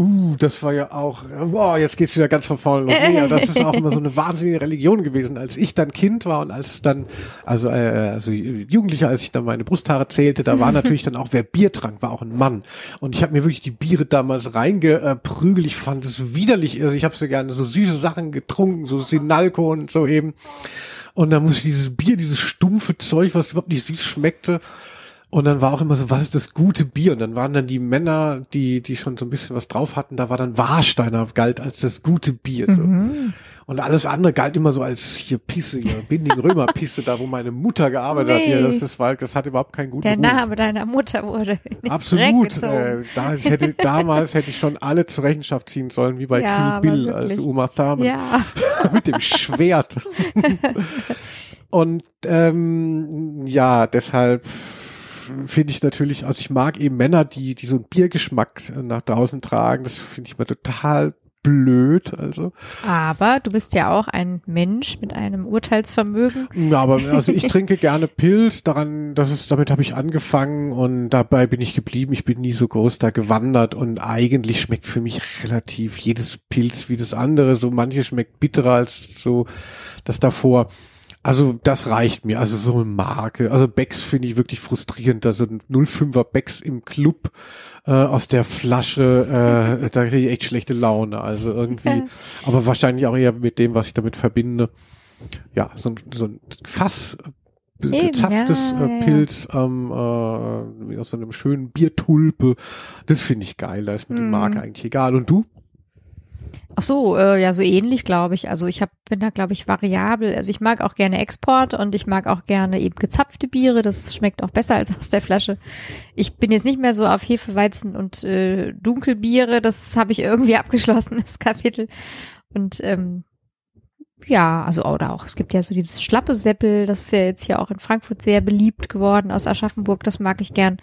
Uh, das war ja auch, boah, jetzt geht's wieder ganz von vorne los. Nee, das ist auch immer so eine wahnsinnige Religion gewesen. Als ich dann Kind war und als dann, also, äh, also Jugendlicher, als ich dann meine Brusthaare zählte, da war natürlich dann auch, wer Bier trank, war auch ein Mann. Und ich habe mir wirklich die Biere damals reingeprügelt. Ich fand es widerlich. Also ich habe so gerne so süße Sachen getrunken, so Sinalco und so eben. Und dann muss ich dieses Bier, dieses stumpfe Zeug, was überhaupt nicht süß schmeckte, und dann war auch immer so, was ist das gute Bier? Und dann waren dann die Männer, die, die schon so ein bisschen was drauf hatten, da war dann Warsteiner galt als das gute Bier. So. Mhm. Und alles andere galt immer so als hier Pisse, hier Binding Römer Pisse, da wo meine Mutter gearbeitet hat. Hier, Nee. das, das war, das hat überhaupt keinen guten Der Ruf. Name deiner Mutter wurde Absolut. Äh, da, ich hätte, damals hätte ich schon alle zur Rechenschaft ziehen sollen, wie bei Ja, Kill Bill, als Uma Thurman Ja, mit dem Schwert. Und ähm, ja, deshalb finde ich natürlich, also ich mag eben Männer, die, die so einen Biergeschmack äh, nach draußen tragen. Das finde ich mal total blöd. Also, aber du bist ja auch ein Mensch mit einem Urteilsvermögen. ja, aber also ich trinke gerne Pilz. Daran, das ist, damit habe ich angefangen und dabei bin ich geblieben. Ich bin nie so groß da gewandert und eigentlich schmeckt für mich relativ jedes Pilz wie das andere. So manche schmeckt bitterer als so das davor. Also das reicht mir. Also so eine Marke. Also Becks finde ich wirklich frustrierend. Also 05er Becks im Club äh, aus der Flasche, äh, da kriege ich echt schlechte Laune. Also irgendwie, aber wahrscheinlich auch eher mit dem, was ich damit verbinde. Ja, so ein, so ein Fass Eben, gezapftes ja, äh. Pilz ähm, äh, aus so einem schönen Biertulpe. Das finde ich geil. Da ist mir die Mm. Marke eigentlich egal. Und du? Ach so, äh, ja, so ähnlich, glaube ich. Also ich hab, bin da, glaube ich, variabel. Also ich mag auch gerne Export und ich mag auch gerne eben gezapfte Biere. Das schmeckt auch besser als aus der Flasche. Ich bin jetzt nicht mehr so auf Hefeweizen und äh, Dunkelbiere. Das habe ich irgendwie abgeschlossen, das Kapitel. Und ähm, ja, also oder auch, es gibt ja so dieses schlappe Seppel, das ist ja jetzt hier auch in Frankfurt sehr beliebt geworden aus Aschaffenburg. Das mag ich gern,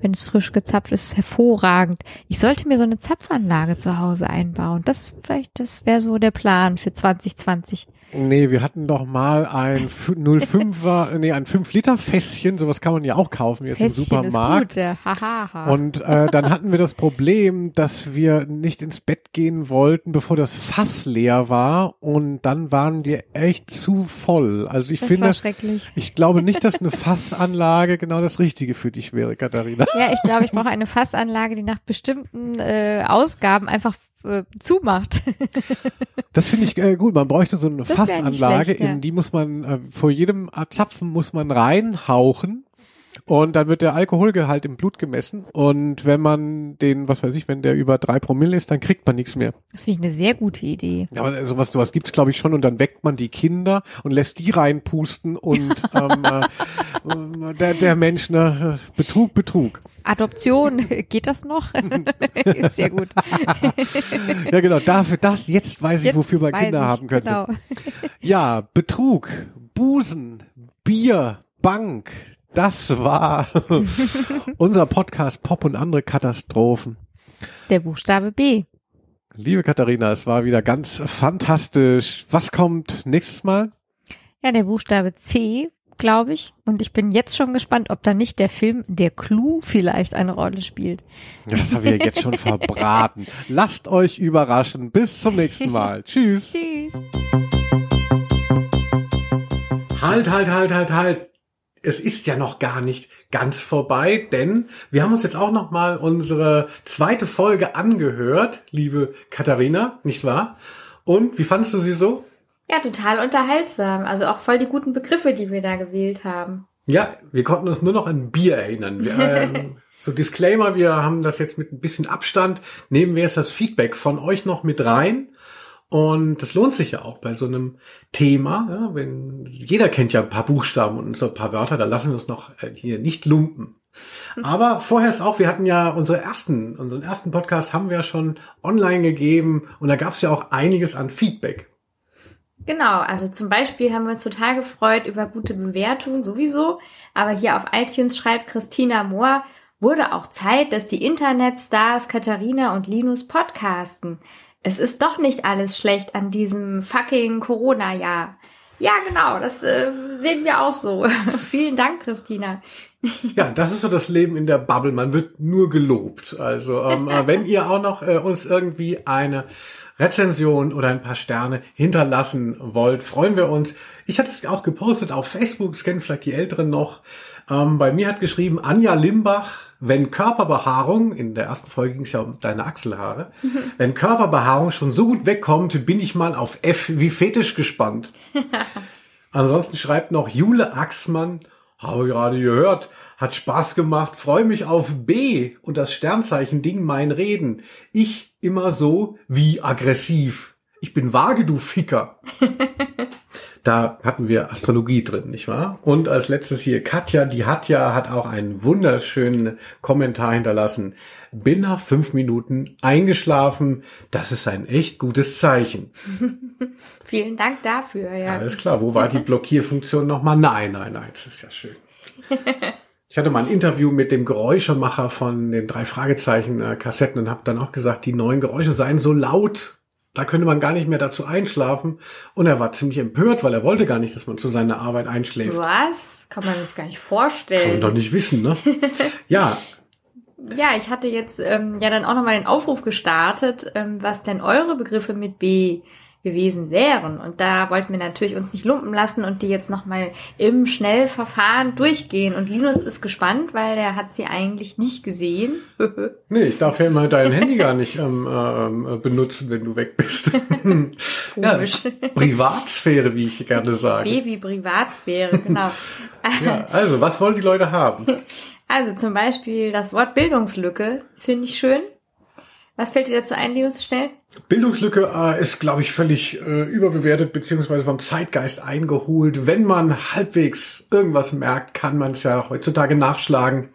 wenn es frisch gezapft ist, hervorragend. Ich sollte mir so eine Zapfanlage zu Hause einbauen. Das ist vielleicht, das wäre so der Plan für 2020. Nee, wir hatten doch mal ein F- 05er, nee, ein 5-Liter-Fässchen, sowas kann man ja auch kaufen jetzt Fässchen im Supermarkt. ist gut, ja. Hahaha. Und äh, dann hatten wir das Problem, dass wir nicht ins Bett gehen wollten, bevor das Fass leer war. Und dann waren wir echt zu voll. Also ich das finde, ich glaube nicht, dass eine Fassanlage genau das Richtige für dich wäre, Katharina. Ja, ich glaube, ich brauche eine Fassanlage, die nach bestimmten äh, Ausgaben einfach äh, zumacht. Das finde ich äh, gut. Man bräuchte so eine Das Fassanlage, schlecht, ja. in die muss man äh, vor jedem Zapfen muss man reinhauchen. Und dann wird der Alkoholgehalt im Blut gemessen. Und wenn man den, was weiß ich, wenn der über drei Promille ist, dann kriegt man nichts mehr. Das finde ich eine sehr gute Idee. Ja, aber sowas, sowas gibt's glaube ich schon. Und dann weckt man die Kinder und lässt die reinpusten. Und ähm, äh, der, der Mensch, ne, Betrug, Betrug. Adoption, geht das noch? sehr gut. Ja, genau. Dafür das. Jetzt weiß ich, Jetzt wofür man Kinder ich, haben könnte. Genau. Ja, Betrug, Busen, Bier, Bank. Das war unser Podcast Pop und andere Katastrophen. Der Buchstabe B. Liebe Katharina, es war wieder ganz fantastisch. Was kommt nächstes Mal? Ja, der Buchstabe C, glaube ich. Und ich bin jetzt schon gespannt, ob da nicht der Film Der Clou vielleicht eine Rolle spielt. Das haben wir jetzt schon verbraten. Lasst euch überraschen. Bis zum nächsten Mal. Tschüss. Tschüss. Halt, halt, halt, halt, halt. Es ist ja noch gar nicht ganz vorbei, denn wir haben uns jetzt auch noch mal unsere zweite Folge angehört, liebe Katharina, nicht wahr? Und wie fandest du sie so? Ja, total unterhaltsam. Also auch voll die guten Begriffe, die wir da gewählt haben. Ja, wir konnten uns nur noch an Bier erinnern. Wir, ähm, so Disclaimer, wir haben das jetzt mit ein bisschen Abstand, nehmen wir jetzt das Feedback von euch noch mit rein. Und das lohnt sich ja auch bei so einem Thema. Ja, wenn, jeder kennt ja ein paar Buchstaben und so ein paar Wörter, da lassen wir uns noch äh, hier nicht lumpen. Aber vorher ist auch, wir hatten ja unsere ersten, unseren ersten Podcast haben wir ja schon online gegeben und da gab es ja auch einiges an Feedback. Genau, also zum Beispiel haben wir uns total gefreut über gute Bewertungen sowieso. Aber hier auf iTunes schreibt Christina Mohr, wurde auch Zeit, dass die Internetstars Katharina und Linus podcasten. Es ist doch nicht alles schlecht an diesem fucking Corona-Jahr. Ja, genau, das äh, sehen wir auch so. Vielen Dank, Christina. Ja, das ist so das Leben in der Bubble. Man wird nur gelobt. Also ähm, äh, wenn ihr auch noch äh, uns irgendwie eine Rezension oder ein paar Sterne hinterlassen wollt, freuen wir uns. Ich hatte es auch gepostet auf Facebook, das kennen vielleicht die Älteren noch. Ähm, bei mir hat geschrieben Anja Limbach, wenn Körperbehaarung, in der ersten Folge ging es ja um deine Achselhaare, wenn Körperbehaarung schon so gut wegkommt, bin ich mal auf F wie Fetisch gespannt. Ansonsten schreibt noch Jule Axmann, habe gerade gehört, hat Spaß gemacht, freue mich auf B und das Sternzeichen Ding mein Reden. Ich immer so wie aggressiv. Ich bin vage, du Ficker. Da hatten wir Astrologie drin, nicht wahr? Und als letztes hier Katja, die hat ja, hat auch einen wunderschönen Kommentar hinterlassen. Bin nach fünf Minuten eingeschlafen. Das ist ein echt gutes Zeichen. Vielen Dank dafür, ja. Alles klar, wo war die Blockierfunktion nochmal? Nein, nein, nein, das ist ja schön. Ich hatte mal ein Interview mit dem Geräuschemacher von den drei Fragezeichen äh, Kassetten und habe dann auch gesagt, die neuen Geräusche seien so laut, da könnte man gar nicht mehr dazu einschlafen. Und er war ziemlich empört, weil er wollte gar nicht, dass man zu seiner Arbeit einschläft. Was? Kann man sich gar nicht Kann man vorstellen. doch nicht wissen, ne? Ja, Ja, ich hatte jetzt ähm, ja dann auch nochmal den Aufruf gestartet, ähm, was denn eure Begriffe mit B gewesen wären. Und da wollten wir natürlich uns nicht lumpen lassen und die jetzt nochmal im Schnellverfahren durchgehen. Und Linus ist gespannt, weil der hat sie eigentlich nicht gesehen. Nee, ich darf ja immer dein Handy gar nicht ähm, ähm, benutzen, wenn du weg bist. ja. Privatsphäre, wie ich gerne sage. Baby Privatsphäre, genau. Ja, also, was wollen die Leute haben? Also zum Beispiel das Wort Bildungslücke finde ich schön. Was fällt dir dazu ein, Linus, schnell? Bildungslücke äh, ist, glaube ich, völlig äh, überbewertet beziehungsweise vom Zeitgeist eingeholt. Wenn man halbwegs irgendwas merkt, kann man es ja heutzutage nachschlagen.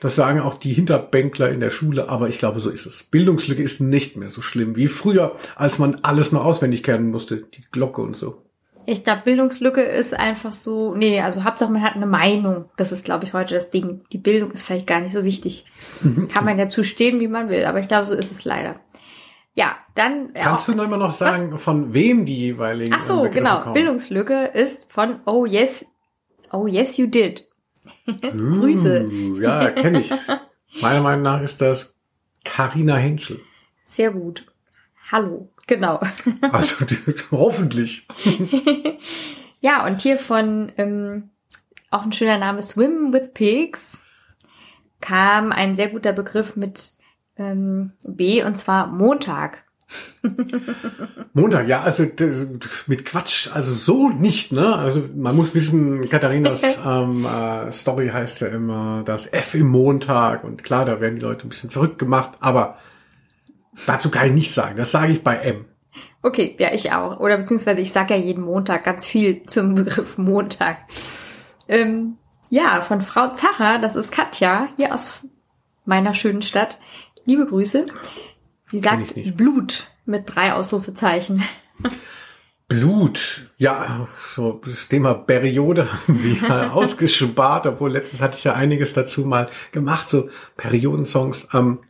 Das sagen auch die Hinterbänkler in der Schule, aber ich glaube, so ist es. Bildungslücke ist nicht mehr so schlimm wie früher, als man alles noch auswendig kennen musste, die Glocke und so. Ich glaube, Bildungslücke ist einfach so, nee, also Hauptsache man hat eine Meinung. Das ist, glaube ich, heute das Ding. Die Bildung ist vielleicht gar nicht so wichtig. Kann man ja zustehen, wie man will, aber ich glaube, so ist es leider. Ja, dann. Kannst auch- du noch immer noch sagen, von wem die jeweiligen Ach so, Begriffe genau. kommen? Bildungslücke ist von Oh yes, Oh yes you did. Grüße. Ja, kenne ich. Meiner Meinung nach ist das Karina Henschel. Sehr gut. Hallo. Genau. Also hoffentlich. Ja, und hier von ähm, auch ein schöner Name Swim with Pigs kam ein sehr guter Begriff mit ähm, B und zwar Montag. Montag, ja, also mit Quatsch, also so nicht, ne? Also man muss wissen, Katharinas ähm, äh, Story heißt ja immer das F im Montag und klar, da werden die Leute ein bisschen verrückt gemacht, aber dazu kann ich nichts sagen. Das sage ich bei M. Okay, ja, ich auch. Oder beziehungsweise ich sage ja jeden Montag ganz viel zum Begriff Montag. Ähm, ja, von Frau Zacher, das ist Katja, hier aus meiner schönen Stadt. Liebe Grüße. Sie sagt. Blut mit drei Ausrufezeichen. Blut, ja, so das Thema Periode haben wir ausgespart, obwohl letztens hatte ich ja einiges dazu mal gemacht, so Periodensongs. Ähm,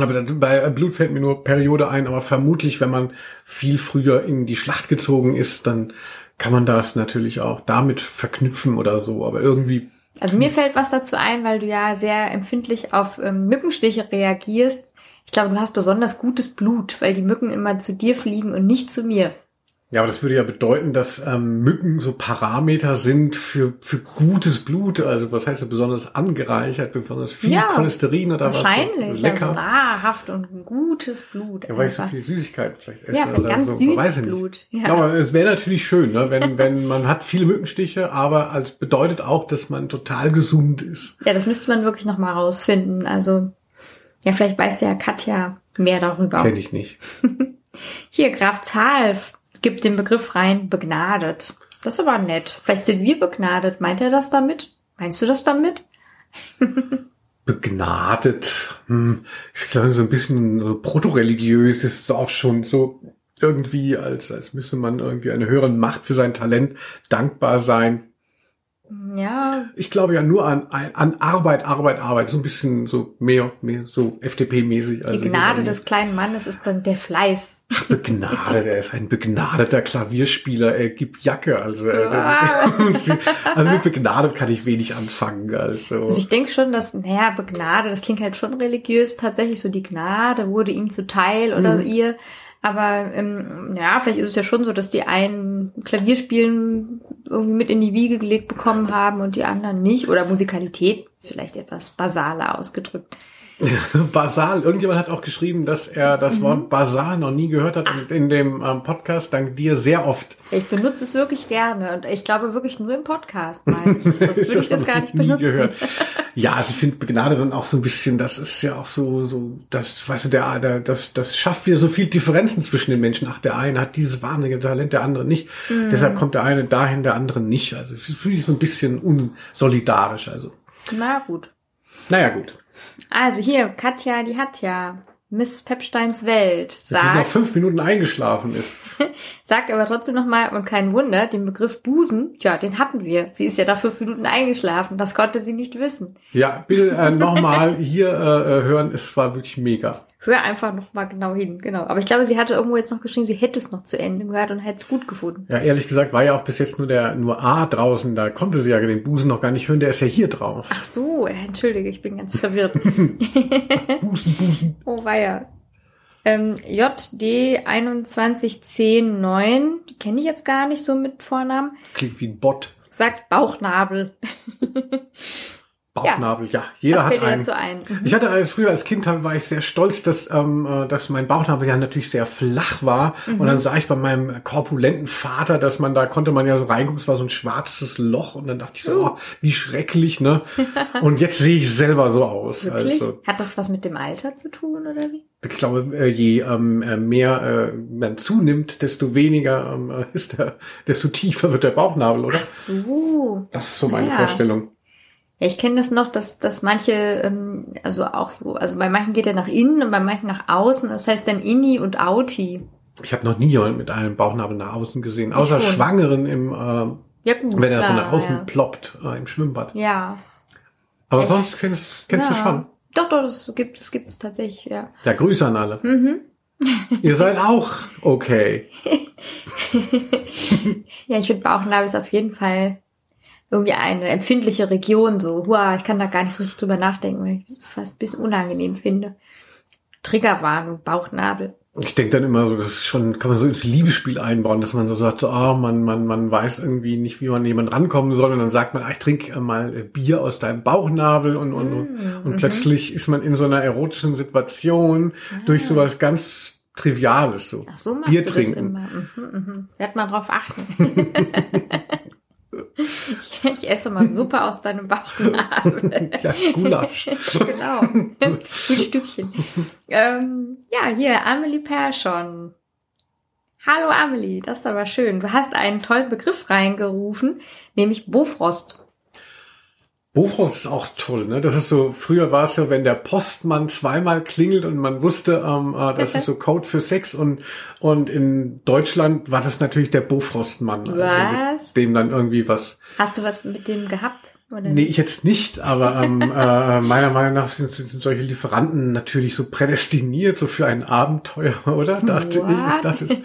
Aber dann, bei Blut fällt mir nur Periode ein, aber vermutlich, wenn man viel früher in die Schlacht gezogen ist, dann kann man das natürlich auch damit verknüpfen oder so. Aber irgendwie, Also mir fällt was dazu ein, weil du ja sehr empfindlich auf ähm, Mückenstiche reagierst. Ich glaube, du hast besonders gutes Blut, weil die Mücken immer zu dir fliegen und nicht zu mir. Ja, aber das würde ja bedeuten, dass ähm, Mücken so Parameter sind für, für gutes Blut. Also was heißt das besonders angereichert, besonders viel Ja, Cholesterin oder was? Wahrscheinlich, So also lecker. nahrhaft und ein gutes Blut. Ja, weil ich so viel Süßigkeiten vielleicht esse Ja, oder ganz so. süßes Weiß ich nicht. Blut. Ja. Ja. aber es wäre natürlich schön, ne? wenn, wenn man hat viele Mückenstiche, aber als bedeutet auch, dass man total gesund ist. ja, das müsste man wirklich noch mal rausfinden. Also, ja, vielleicht weiß ja Katja mehr darüber. Kenne ich nicht. Hier, Graf Zahl gibt den Begriff rein, begnadet. Das ist aber nett. Vielleicht sind wir begnadet. Meint er das damit? Meinst du das damit? Begnadet. Hm, ich glaube, so ein bisschen so protoreligiös ist es auch schon so irgendwie, als, als müsse man irgendwie einer höheren Macht für sein Talent dankbar sein. Ja, Ich glaube ja nur an, an Arbeit, Arbeit, Arbeit. So ein bisschen so mehr, mehr so FDP-mäßig. Also die Gnade des kleinen Mannes ist dann der Fleiß. Begnadet, er ist ein begnadeter Klavierspieler, er gibt Jacke, also, äh, Ah. also mit begnadet kann ich wenig anfangen, also. Also ich denke schon, dass, naja, Begnade, das klingt halt schon religiös, tatsächlich so die Gnade wurde ihm zuteil oder Mhm. ihr. Aber ähm, ja, vielleicht ist es ja schon so, dass die einen Klavierspielen irgendwie mit in die Wiege gelegt bekommen haben und die anderen nicht. Oder Musikalität, vielleicht etwas basaler ausgedrückt. Basal, irgendjemand hat auch geschrieben, dass er das Mhm. Wort Basal noch nie gehört hat und in dem ähm, Podcast dank dir sehr oft. Ich benutze es wirklich gerne und ich glaube wirklich nur im Podcast, meine ich. Sonst würde ich das gar nicht benutzen. gehört. Ja, also ich finde begnadet dann auch so ein bisschen, das ist ja auch so, so, das, weißt du, der, der, das, das schafft wieder so viel Differenzen zwischen den Menschen. Ach, der eine hat dieses wahnsinnige Talent, der andere nicht. Mhm. Deshalb kommt der eine dahin, der andere nicht. Also das finde ich so ein bisschen unsolidarisch. Also, Na gut. naja, gut. Also hier, Katja, die hat ja Miss Pepsteins Welt, sie nach sagt, fünf Minuten eingeschlafen ist. sagt aber trotzdem nochmal, und kein Wunder, den Begriff Busen, ja, den hatten wir. Sie ist ja nach fünf Minuten eingeschlafen, das konnte sie nicht wissen. Ja, bitte äh, nochmal hier äh, äh, hören, es war wirklich mega. Hör einfach nochmal genau hin, genau. Aber ich glaube, sie hatte irgendwo jetzt noch geschrieben, sie hätte es noch zu Ende gehört und hätte es gut gefunden. Ja, ehrlich gesagt war ja auch bis jetzt nur der nur A draußen, da konnte sie ja den Busen noch gar nicht hören, der ist ja hier drauf. Ach so, äh, entschuldige, ich bin ganz verwirrt. Busen, Busen. oh weia. Ähm, JD21109, die kenne ich jetzt gar nicht so mit Vornamen, Klingt wie ein Bot. sagt Bauchnabel. Bauchnabel, ja. Jeder Was hat einen. dazu ein? Mhm. Ich hatte als früher als Kind war ich sehr stolz, dass ähm, äh, dass mein Bauchnabel ja natürlich sehr flach war und Mhm. dann sah ich bei meinem korpulenten Vater, dass man da konnte man ja so reingucken, es war so ein schwarzes Loch und dann dachte ich so, Uh. oh, wie schrecklich, ne? Und jetzt sehe ich selber so aus. Wirklich? Also Hat das was mit dem Alter zu tun oder wie? ich glaube, äh, je ähm, äh, mehr äh, man zunimmt, desto weniger ähm, äh, ist der, desto tiefer wird der Bauchnabel, oder? So. Das ist so meine Ja. Vorstellung. Ja, ich kenne das noch, dass, dass manche, ähm, also auch so, also bei manchen geht er nach innen und bei manchen nach außen. Das heißt dann Inni und Auti. Ich habe noch nie jemanden mit einem Bauchnabel nach außen gesehen, außer. Schwangeren im äh, Ja, gut. wenn er so klar, nach außen ja. ploppt äh, im Schwimmbad. Ja. Aber Echt? sonst kennst, kennst ja. du schon. Doch, doch, das gibt es gibt es tatsächlich, ja. Ja, Grüße an alle. Mhm. Ihr seid auch okay. Ja, ich finde Bauchnabel ist auf jeden Fall irgendwie eine empfindliche Region, so. Hua, ich kann da gar nicht so richtig drüber nachdenken, weil ich es fast ein bisschen unangenehm finde. Triggerwarnung, Bauchnabel. Ich denke dann immer so, das ist schon, kann man so ins Liebesspiel einbauen, dass man so sagt, so, ah, man, man, man weiß irgendwie nicht, wie man an jemand rankommen soll und dann sagt man, ah, ich trinke mal Bier aus deinem Bauchnabel und, und, und, Mm, und mhm. plötzlich ist man in so einer erotischen Situation durch sowas ganz Triviales so. Ach so machst Bier du das trinken. immer. Mhm, mhm. Werd mal drauf achten. ich esse mal Suppe aus deinem Bauchnabel. Ja, Gulasch. genau. Ein Stückchen. ähm, ja, hier, Amelie Persson. Hallo Amelie, das ist aber schön. Du hast einen tollen Begriff reingerufen, nämlich Bofrost. Bofrost ist auch toll, ne? Das ist so, früher war es so, wenn der Postmann zweimal klingelt und man wusste, ähm, äh, das ist so Code für Sex und, und in Deutschland war das natürlich der Bofrostmann. Also Was? mit dem dann irgendwie was. Hast du was mit dem gehabt? Oder? Nee, ich jetzt nicht, aber ähm, äh, meiner Meinung nach sind, sind solche Lieferanten natürlich so prädestiniert, so für ein Abenteuer, oder? Dachte ich. ich What? dachte, es-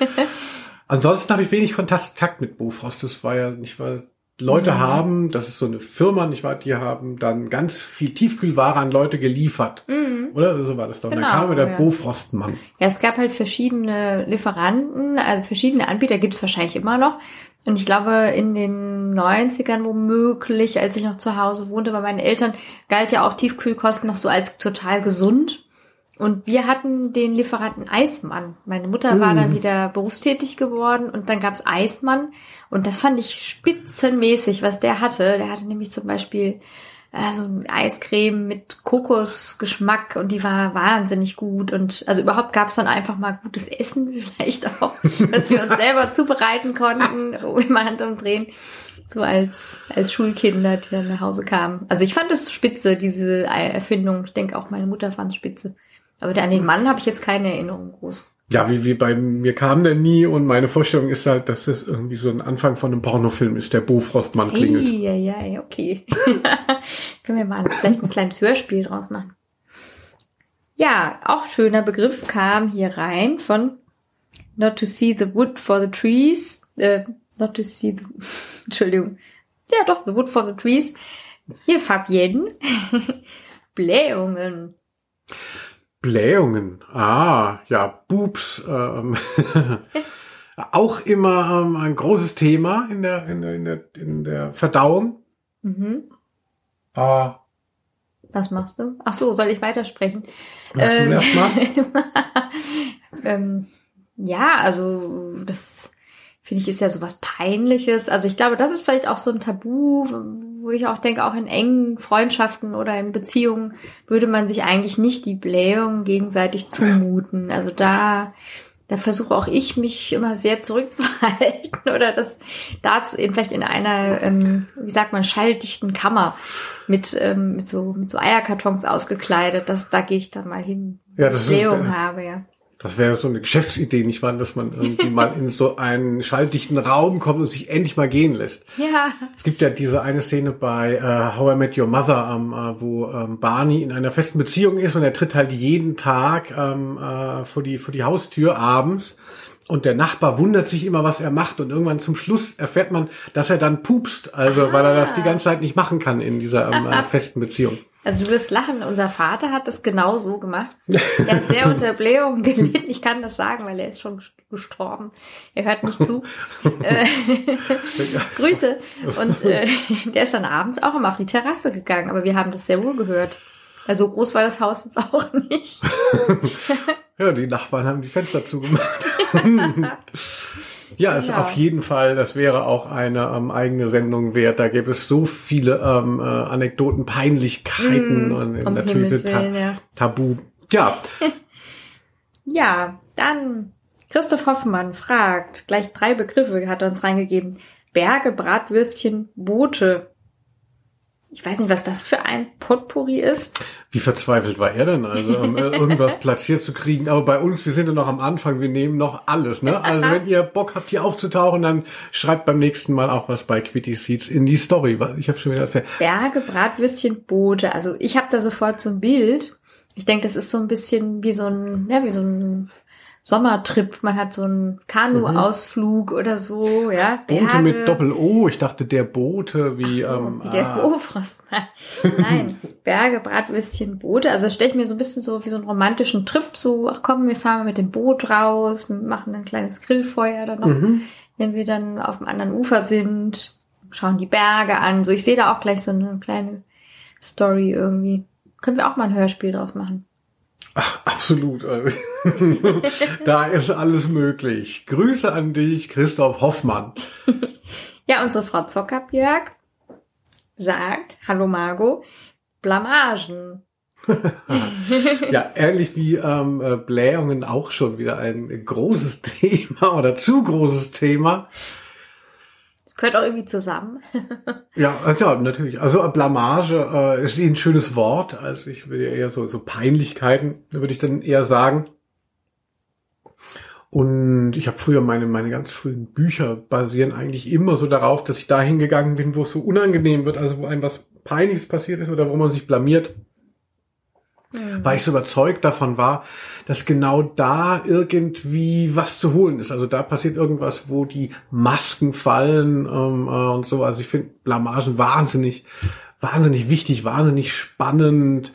Ansonsten habe ich wenig Kontakt mit Bofrost. Das war ja nicht, weil Leute Mhm. haben, das ist so eine Firma, nicht wahr, die haben dann ganz viel Tiefkühlware an Leute geliefert. Mhm. Oder? So war das doch. Und Genau, dann kam der ja. Bofrostmann. Ja, es gab halt verschiedene Lieferanten, also verschiedene Anbieter gibt es wahrscheinlich immer noch. Und ich glaube, in den 90ern womöglich, als ich noch zu Hause wohnte bei meinen Eltern, galt ja auch Tiefkühlkosten noch so als total gesund. Und wir hatten den Lieferanten Eismann. Meine Mutter war Mm. dann wieder berufstätig geworden und dann gab's Eismann. Und das fand ich spitzenmäßig, was der hatte. Der hatte nämlich zum Beispiel äh, so ein Eiscreme mit Kokosgeschmack und die war wahnsinnig gut. Und also überhaupt gab's dann einfach mal gutes Essen, vielleicht auch, dass wir uns selber zubereiten konnten, im Handumdrehen. So als, als Schulkinder, die dann nach Hause kamen. Also ich fand es spitze, diese Erfindung. Ich denke auch meine Mutter fand es spitze. Aber an den Mann habe ich jetzt keine Erinnerung groß. Ja, wie, wie bei mir kam der nie und meine Vorstellung ist halt, dass das irgendwie so ein Anfang von einem Pornofilm ist, der Bofrostmann klingelt. Ja, ja, ja, okay. Können wir mal vielleicht ein kleines Hörspiel draus machen. Ja, auch schöner Begriff kam hier rein von Not to see the wood for the trees. Äh, not to see the... Entschuldigung. Ja, doch, the wood for the trees. Hier, Fabienne. Blähungen. Blähungen. Ah, ja, Boobs. Ähm, auch immer ähm, ein großes Thema in der, in der, in der, in der Verdauung. Mhm. Ah, Was machst du? Ach so, soll ich weitersprechen? Ähm, erst mal. ähm, ja, also das finde ich ist ja sowas Peinliches. Also ich glaube, das ist vielleicht auch so ein Tabu, wo ich auch denke, auch in engen Freundschaften oder in Beziehungen würde man sich eigentlich nicht die Blähung gegenseitig zumuten. Also da, da versuche auch ich mich immer sehr zurückzuhalten oder das da vielleicht in einer, ähm, wie sagt man, schalldichten Kammer mit, ähm, mit so mit so Eierkartons ausgekleidet. Das, da gehe ich dann mal hin, Ja, das ich ist- Blähung habe, ja. Das wäre so eine Geschäftsidee, nicht wahr, dass man irgendwie mal in so einen schalldichten Raum kommt und sich endlich mal gehen lässt. Ja. Es gibt ja diese eine Szene bei äh, How I Met Your Mother, ähm, äh, wo ähm, Barney in einer festen Beziehung ist und er tritt halt jeden Tag ähm, äh, vor, die, vor die Haustür abends und der Nachbar wundert sich immer, was er macht und irgendwann zum Schluss erfährt man, dass er dann pupst, also weil er das die ganze Zeit nicht machen kann in dieser ähm, äh, festen Beziehung. Also du wirst lachen, unser Vater hat das genau so gemacht. Er hat sehr unter Blähungen gelitten. Ich kann das sagen, weil er ist schon gestorben. Er hört nicht zu. Äh, Grüße. Und äh, der ist dann abends auch immer auf die Terrasse gegangen, aber wir haben das sehr wohl gehört. Also groß war das Haus jetzt auch nicht. ja, die Nachbarn haben die Fenster zugemacht. Ja, ist Genau. auf jeden Fall, das wäre auch eine ähm, eigene Sendung wert. Da gäbe es so viele ähm, äh, Anekdoten, Peinlichkeiten Mm, und um natürlich Ta ja. Tabu. Ja, Ja, dann Christoph Hoffmann fragt, gleich drei Begriffe hat er uns reingegeben. Berge, Bratwürstchen, Boote. Ich weiß nicht, was das für ein Potpourri ist. wie verzweifelt war er denn? Also ähm, äh, irgendwas platziert zu kriegen. Aber bei uns, wir sind ja noch am Anfang, wir nehmen noch alles. Ne? Also wenn ihr Bock habt, hier aufzutauchen, dann schreibt beim nächsten Mal auch was bei Quitty Seeds in die Story. Ich habe schon wieder Berge, Bratwürstchen, Boote. Also ich habe da sofort so ein Bild. Ich denke, das ist so ein bisschen wie so ein, ja, wie so ein Sommertrip. Man hat so einen Kanu-Ausflug oder so, ja. Boote Berge. mit Doppel-O. Ich dachte, der Bote, wie, so, ähm, wie der ah, Bofrost. Nein, Berge, Bratwürstchen, Boote. Also stelle ich mir so ein bisschen so wie so einen romantischen Trip, so, ach komm, wir fahren mal mit dem Boot raus und machen ein kleines Grillfeuer dann noch, Mhm. wenn wir dann auf dem anderen Ufer sind, schauen die Berge an. So, ich sehe da auch gleich so eine kleine Story irgendwie. Können wir auch mal ein Hörspiel draus machen. Ach, absolut. Da ist alles möglich. Grüße an dich, Christoph Hoffmann. Ja, unsere Frau Zockerbjörg sagt, hallo Margot, Blamagen. Ja, ähnlich wie ähm, äh, Blähungen auch schon wieder ein großes Thema oder zu großes Thema. Gehört auch irgendwie zusammen. Ja, äh, ja, natürlich. Also äh, Blamage äh, ist ein schönes Wort. Also ich würde eher so, so Peinlichkeiten, würde ich dann eher sagen. Und ich habe früher meine, meine ganz frühen Bücher basieren eigentlich immer so darauf, dass ich da hingegangen bin, wo es so unangenehm wird, also wo einem was Peinliches passiert ist oder wo man sich blamiert. Weil ich so überzeugt davon war, dass genau da irgendwie was zu holen ist. Also da passiert irgendwas, wo die Masken fallen ähm, äh, und so. Also ich finde Blamagen wahnsinnig, wahnsinnig wichtig, wahnsinnig spannend.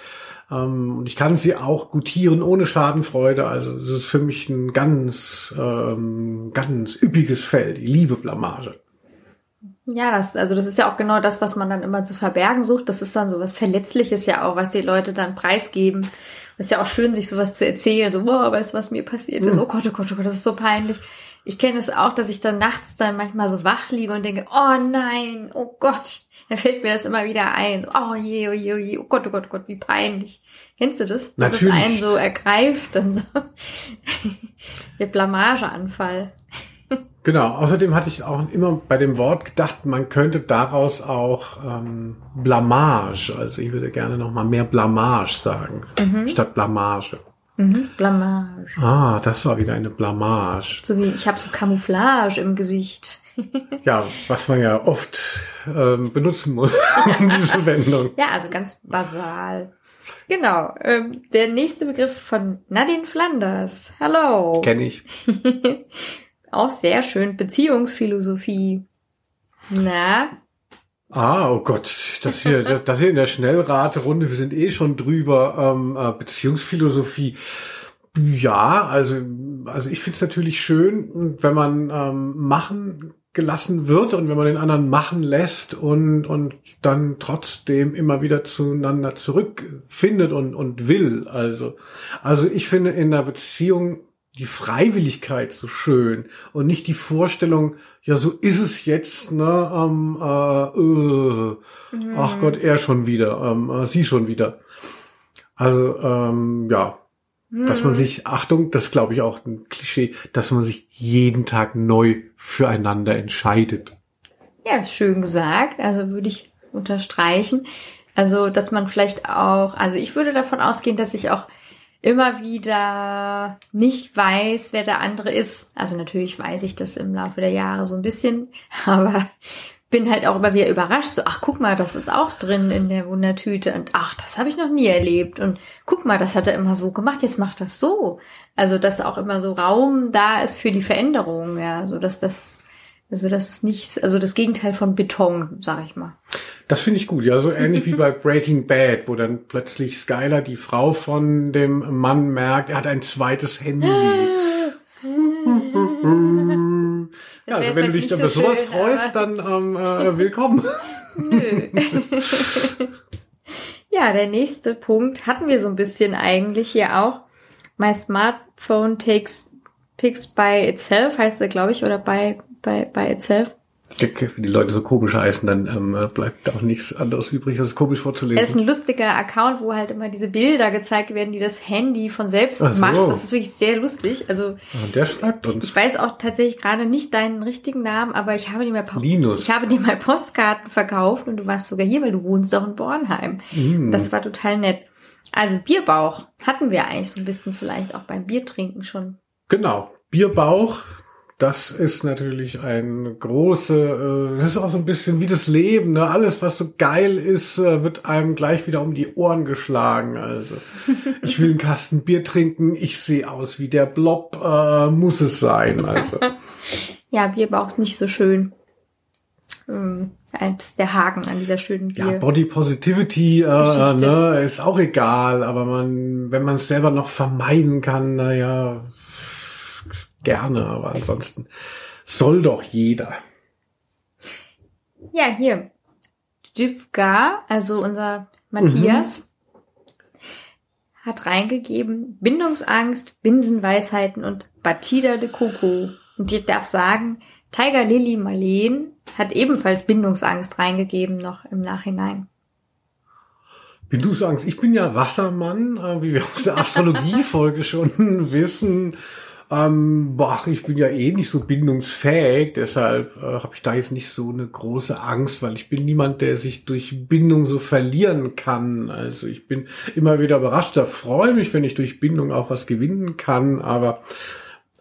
Ähm, und ich kann sie auch gutieren ohne Schadenfreude. Also es ist für mich ein ganz, ähm, ganz üppiges Feld. Ich liebe Blamage. Ja, das, also das ist ja auch genau das, was man dann immer zu verbergen sucht. Das ist dann so was Verletzliches ja auch, was die Leute dann preisgeben. Das ist ja auch schön, sich sowas zu erzählen. So, wow, weißt du, was mir passiert ist? Oh Gott, oh Gott, oh Gott, das ist so peinlich. Ich kenne es auch, dass ich dann nachts dann manchmal so wach liege und denke, oh nein, oh Gott. Dann fällt mir das immer wieder ein. So, oh je, oh je, oh je, oh Gott, oh Gott, oh Gott, wie peinlich. Kennst du das? Dass Natürlich. es einen so ergreift und so. Der Blamageanfall. Genau, außerdem hatte ich auch immer bei dem Wort gedacht, man könnte daraus auch ähm, Blamage, also ich würde gerne noch mal mehr Blamage sagen, statt Blamage. Mhm. Blamage. Ah, das war wieder eine Blamage. So wie, ich habe so Camouflage im Gesicht. Ja, was man ja oft ähm, benutzen muss, diese Wendung. Ja, also ganz basal. Genau. Ähm, der nächste Begriff von Nadine Flanders. Hallo. Kenne ich. Auch sehr schön. Beziehungsphilosophie. Na, Ah, oh Gott, das hier, das, das hier in der Schnellraterunde, wir sind eh schon drüber, ähm, äh, Beziehungsphilosophie. Ja, also, also ich finde es natürlich schön, wenn man ähm, machen gelassen wird und wenn man den anderen machen lässt und, und dann trotzdem immer wieder zueinander zurückfindet und, und will. Also, also ich finde in der Beziehung die Freiwilligkeit so schön und nicht die Vorstellung, ja, so ist es jetzt, ne, ähm, äh, äh, ach Gott, er schon wieder, ähm, äh, sie schon wieder. Also, ähm, ja, dass man sich, Achtung, das glaube ich auch ein Klischee, dass man sich jeden Tag neu füreinander entscheidet. ja, schön gesagt. Also würde ich unterstreichen. Also, dass man vielleicht auch, also ich würde davon ausgehen, dass ich auch immer wieder nicht weiß, wer der andere ist. Also natürlich weiß ich das im Laufe der Jahre so ein bisschen, aber bin halt auch immer wieder überrascht. So, ach guck mal, das ist auch drin in der Wundertüte und ach, das habe ich noch nie erlebt und guck mal, das hat er immer so gemacht, jetzt macht das so. Also dass auch immer so Raum da ist für die Veränderung, ja, so dass das Also das ist nicht, also das Gegenteil von Beton, sag ich mal. Das finde ich gut, ja, so ähnlich wie bei Breaking Bad, wo dann plötzlich Skylar, die Frau von dem Mann, merkt, er hat ein zweites Handy. ja, also wenn du dich über so sowas schön, freust, dann ähm, äh, willkommen. Nö. ja, der nächste Punkt hatten wir so ein bisschen eigentlich hier auch. My smartphone takes pics by itself, heißt er, glaube ich, oder by, by, by itself. Wenn die Leute so komisch heißen, dann ähm, bleibt auch nichts anderes übrig, als komisch vorzulesen. Es ist ein lustiger Account, wo halt immer diese Bilder gezeigt werden, die das Handy von selbst so. macht. Das ist wirklich sehr lustig. Also ah, der schreibt uns. Ich weiß auch tatsächlich gerade nicht deinen richtigen Namen, aber ich habe dir mal Linus. ich habe dir mal Postkarten verkauft und du warst sogar hier, weil du wohnst auch in Bornheim. Mm. Das war total nett. Also Bierbauch hatten wir eigentlich so ein bisschen vielleicht auch beim Biertrinken schon. Genau, Bierbauch das ist natürlich ein große, äh, das ist auch so ein bisschen wie das Leben, ne? Alles, was so geil ist, äh, wird einem gleich wieder um die Ohren geschlagen. Also ich will einen Kasten Bier trinken, ich sehe aus wie der Blob, äh, muss es sein. Also. ja, Bierbauch ist nicht so schön. Ähm, ist der Haken an dieser schönen Bier. Ja, Body Positivity äh, ne, ist auch egal, aber man, wenn man es selber noch vermeiden kann, naja, gerne, aber ansonsten soll doch jeder. Ja, hier. Jivga, also unser Matthias, mhm. hat reingegeben Bindungsangst, Binsenweisheiten und Batida de Coco. Und ich darf sagen, Tiger Lily Marleen hat ebenfalls Bindungsangst reingegeben noch im Nachhinein. Bindungsangst. Ich bin ja Wassermann, äh, wie wir aus der Astrologiefolge schon wissen. Ähm, boah, ich bin ja eh nicht so bindungsfähig, deshalb äh, habe ich da jetzt nicht so eine große Angst, weil ich bin niemand, der sich durch Bindung so verlieren kann. Also ich bin immer wieder überrascht, da freue mich, wenn ich durch Bindung auch was gewinnen kann, aber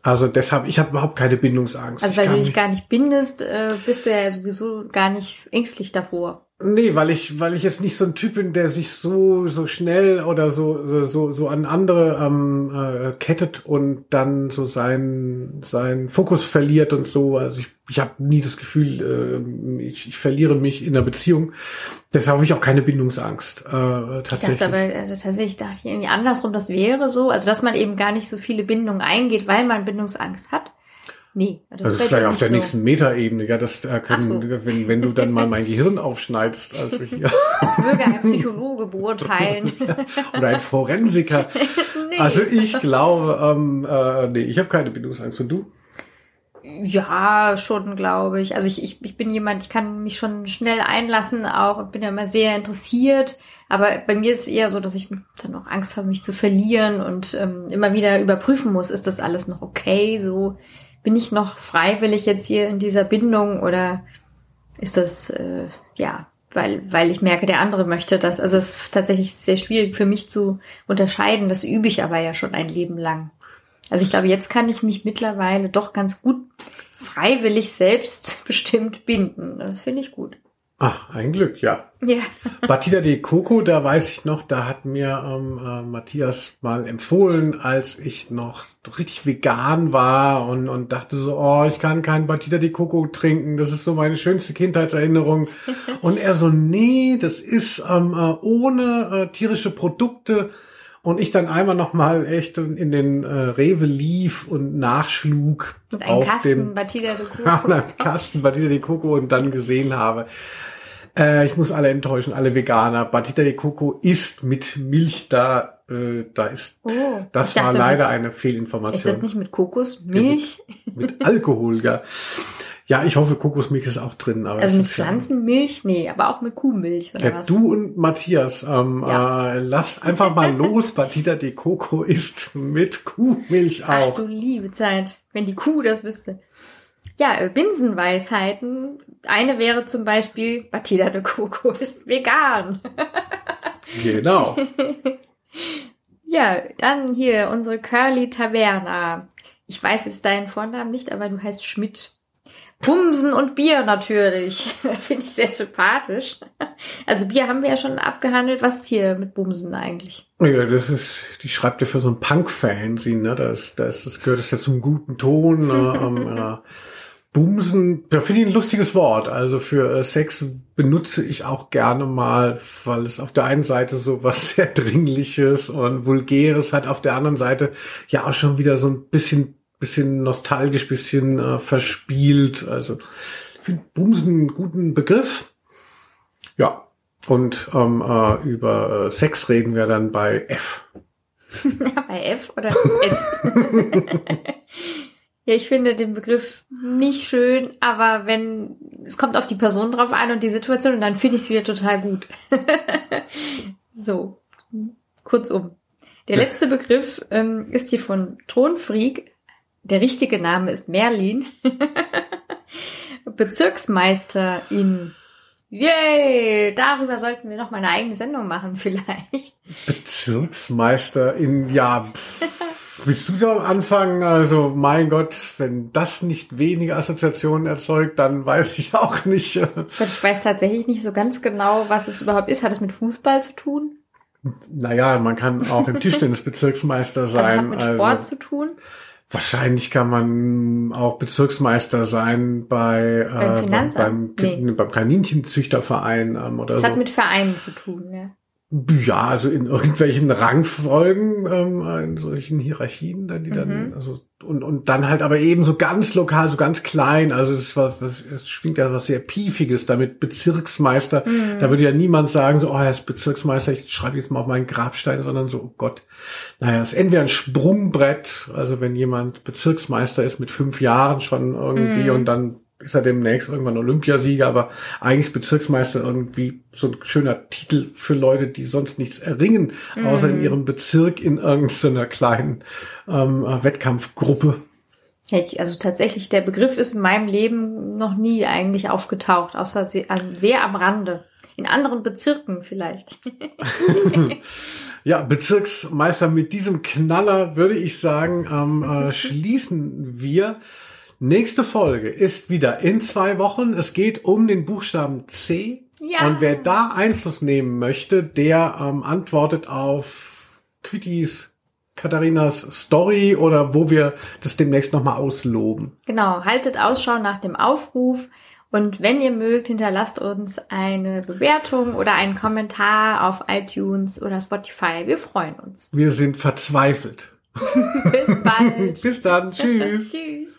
also deshalb, ich habe überhaupt keine Bindungsangst. Also weil du dich gar nicht bindest, äh, bist du ja sowieso gar nicht ängstlich davor. Nee, weil ich, weil ich jetzt nicht so ein Typ bin, der sich so, so schnell oder so, so, so, an andere ähm, äh, kettet und dann so sein, sein Fokus verliert und so. Also ich, ich habe nie das Gefühl, äh, ich, ich verliere mich in der Beziehung. Deshalb habe ich auch keine Bindungsangst. Äh, tatsächlich. Ich dachte aber, also tatsächlich dachte ich irgendwie andersrum, das wäre so. Also dass man eben gar nicht so viele Bindungen eingeht, weil man Bindungsangst hat. Nee, das, das ist vielleicht auf der so. nächsten Metaebene. Ja, das äh, können, so. wenn, wenn du dann mal mein Gehirn aufschneidest, also hier. Das möge ein Psychologe beurteilen. Oder ein Forensiker. nee. Also ich glaube, ähm, äh, nee, ich habe keine Bindungsangst. Und du? Ja, schon, glaube ich. Also ich, ich, ich bin jemand, ich kann mich schon schnell einlassen, auch und bin ja immer sehr interessiert. Aber bei mir ist es eher so, dass ich dann auch Angst habe, mich zu verlieren und ähm, immer wieder überprüfen muss, ist das alles noch okay? So bin ich noch freiwillig jetzt hier in dieser Bindung oder ist das äh, ja, weil weil ich merke, der andere möchte das. Also es ist tatsächlich sehr schwierig für mich zu unterscheiden. Das übe ich aber ja schon ein Leben lang. Also ich glaube, jetzt kann ich mich mittlerweile doch ganz gut freiwillig selbstbestimmt binden. Das finde ich gut. Ach, ein Glück, ja. Ja. Batida de Coco, da weiß ich noch, da hat mir ähm, äh, Matthias mal empfohlen, als ich noch richtig vegan war und, und dachte so, oh, ich kann kein Batida de Coco trinken, das ist so meine schönste Kindheitserinnerung. und er so, nee, das ist ähm, äh, ohne äh, tierische Produkte. Und ich dann einmal noch mal echt in den äh, Rewe lief und nachschlug Mit auf Kasten dem Batida de Coco. Kasten Batida de Coco und dann gesehen habe, äh, ich muss alle enttäuschen, alle Veganer. Batita de Coco ist mit Milch da. Äh, da ist. Oh, das war leider mit, eine Fehlinformation. Ist das nicht mit Kokosmilch? Mit, mit Alkohol, ja. Ja, ich hoffe, Kokosmilch ist auch drin. Aber also mit Pflanzenmilch? Ja, nee, aber auch mit Kuhmilch oder ja, was? Du und Matthias, ähm, ja. äh, lasst einfach mal los. Batita de Coco ist mit Kuhmilch auch. Ach du liebe Zeit, wenn die Kuh das wüsste. Ja, äh, Binsenweisheiten. Eine wäre zum Beispiel, Batida de Coco ist vegan. genau. ja, dann hier unsere Curly Taverna. Ich weiß jetzt deinen Vornamen nicht, aber du heißt Schmidt. Bumsen und Bier natürlich. Finde ich sehr sympathisch. Also Bier haben wir ja schon abgehandelt. Was ist hier mit Bumsen eigentlich? Ja, das ist, die schreibt ja für so ein Punk-Fan, ne? Das, das, das gehört das ja zum guten Ton. äh, ähm, äh, Bumsen, da finde ich ein lustiges Wort. Also für äh, Sex benutze ich auch gerne mal, weil es auf der einen Seite so was sehr Dringliches und Vulgäres hat, auf der anderen Seite ja auch schon wieder so ein bisschen, bisschen nostalgisch, bisschen äh, verspielt. Also ich finde Bumsen einen guten Begriff. Ja, und ähm, äh, über äh, Sex reden wir dann bei F. bei F oder S? Ja, ich finde den Begriff nicht schön, aber wenn, es kommt auf die Person drauf an und die Situation und dann finde ich es wieder total gut. so, kurzum. Der letzte Begriff ähm, ist hier von Thronfreak. Der richtige Name ist Merlin. Bezirksmeister in Yay! Darüber sollten wir noch mal eine eigene Sendung machen, vielleicht. Bezirksmeister in, ja, pff, willst du da anfangen? Also, mein Gott, wenn das nicht wenige Assoziationen erzeugt, dann weiß ich auch nicht. Gott, ich weiß tatsächlich nicht so ganz genau, was es überhaupt ist. Hat es mit Fußball zu tun? Naja, man kann auch im Tischtennis Bezirksmeister sein. Also es hat mit Sport also, zu tun? Wahrscheinlich kann man auch Bezirksmeister sein bei Beim äh, Finanzamt? beim, Nee. beim Kaninchenzüchterverein ähm, oder Es so. hat mit Vereinen zu tun, ja. Ja, also in irgendwelchen Rangfolgen, ähm, in solchen Hierarchien, dann die dann, Mhm. also und und dann halt aber eben so ganz lokal, so ganz klein. Also es war, was, es schwingt ja was sehr piefiges damit. Bezirksmeister, Mhm. da würde ja niemand sagen so, oh, er ist Bezirksmeister, ich schreibe jetzt mal auf meinen Grabstein, sondern so, oh Gott, naja, es ist entweder ein Sprungbrett, also wenn jemand Bezirksmeister ist mit fünf Jahren schon irgendwie Mhm. und dann ist er demnächst irgendwann Olympiasieger, aber eigentlich ist Bezirksmeister irgendwie so ein schöner Titel für Leute, die sonst nichts erringen, außer in ihrem Bezirk in irgendeiner kleinen ähm, äh, Wettkampfgruppe. Also tatsächlich, der Begriff ist in meinem Leben noch nie eigentlich aufgetaucht, außer sehr am Rande. In anderen Bezirken vielleicht. Ja, Bezirksmeister, mit diesem Knaller würde ich sagen, ähm, äh, schließen wir. Nächste Folge ist wieder in zwei Wochen. Es geht um den Buchstaben C. Ja. Und wer da Einfluss nehmen möchte, der ähm, antwortet auf Quickies, Katharinas Story oder wo wir das demnächst nochmal ausloben. Genau, haltet Ausschau nach dem Aufruf und wenn ihr mögt, hinterlasst uns eine Bewertung oder einen Kommentar auf iTunes oder Spotify. Wir freuen uns. Wir sind verzweifelt. Bis bald. Bis dann. Tschüss. Tschüss.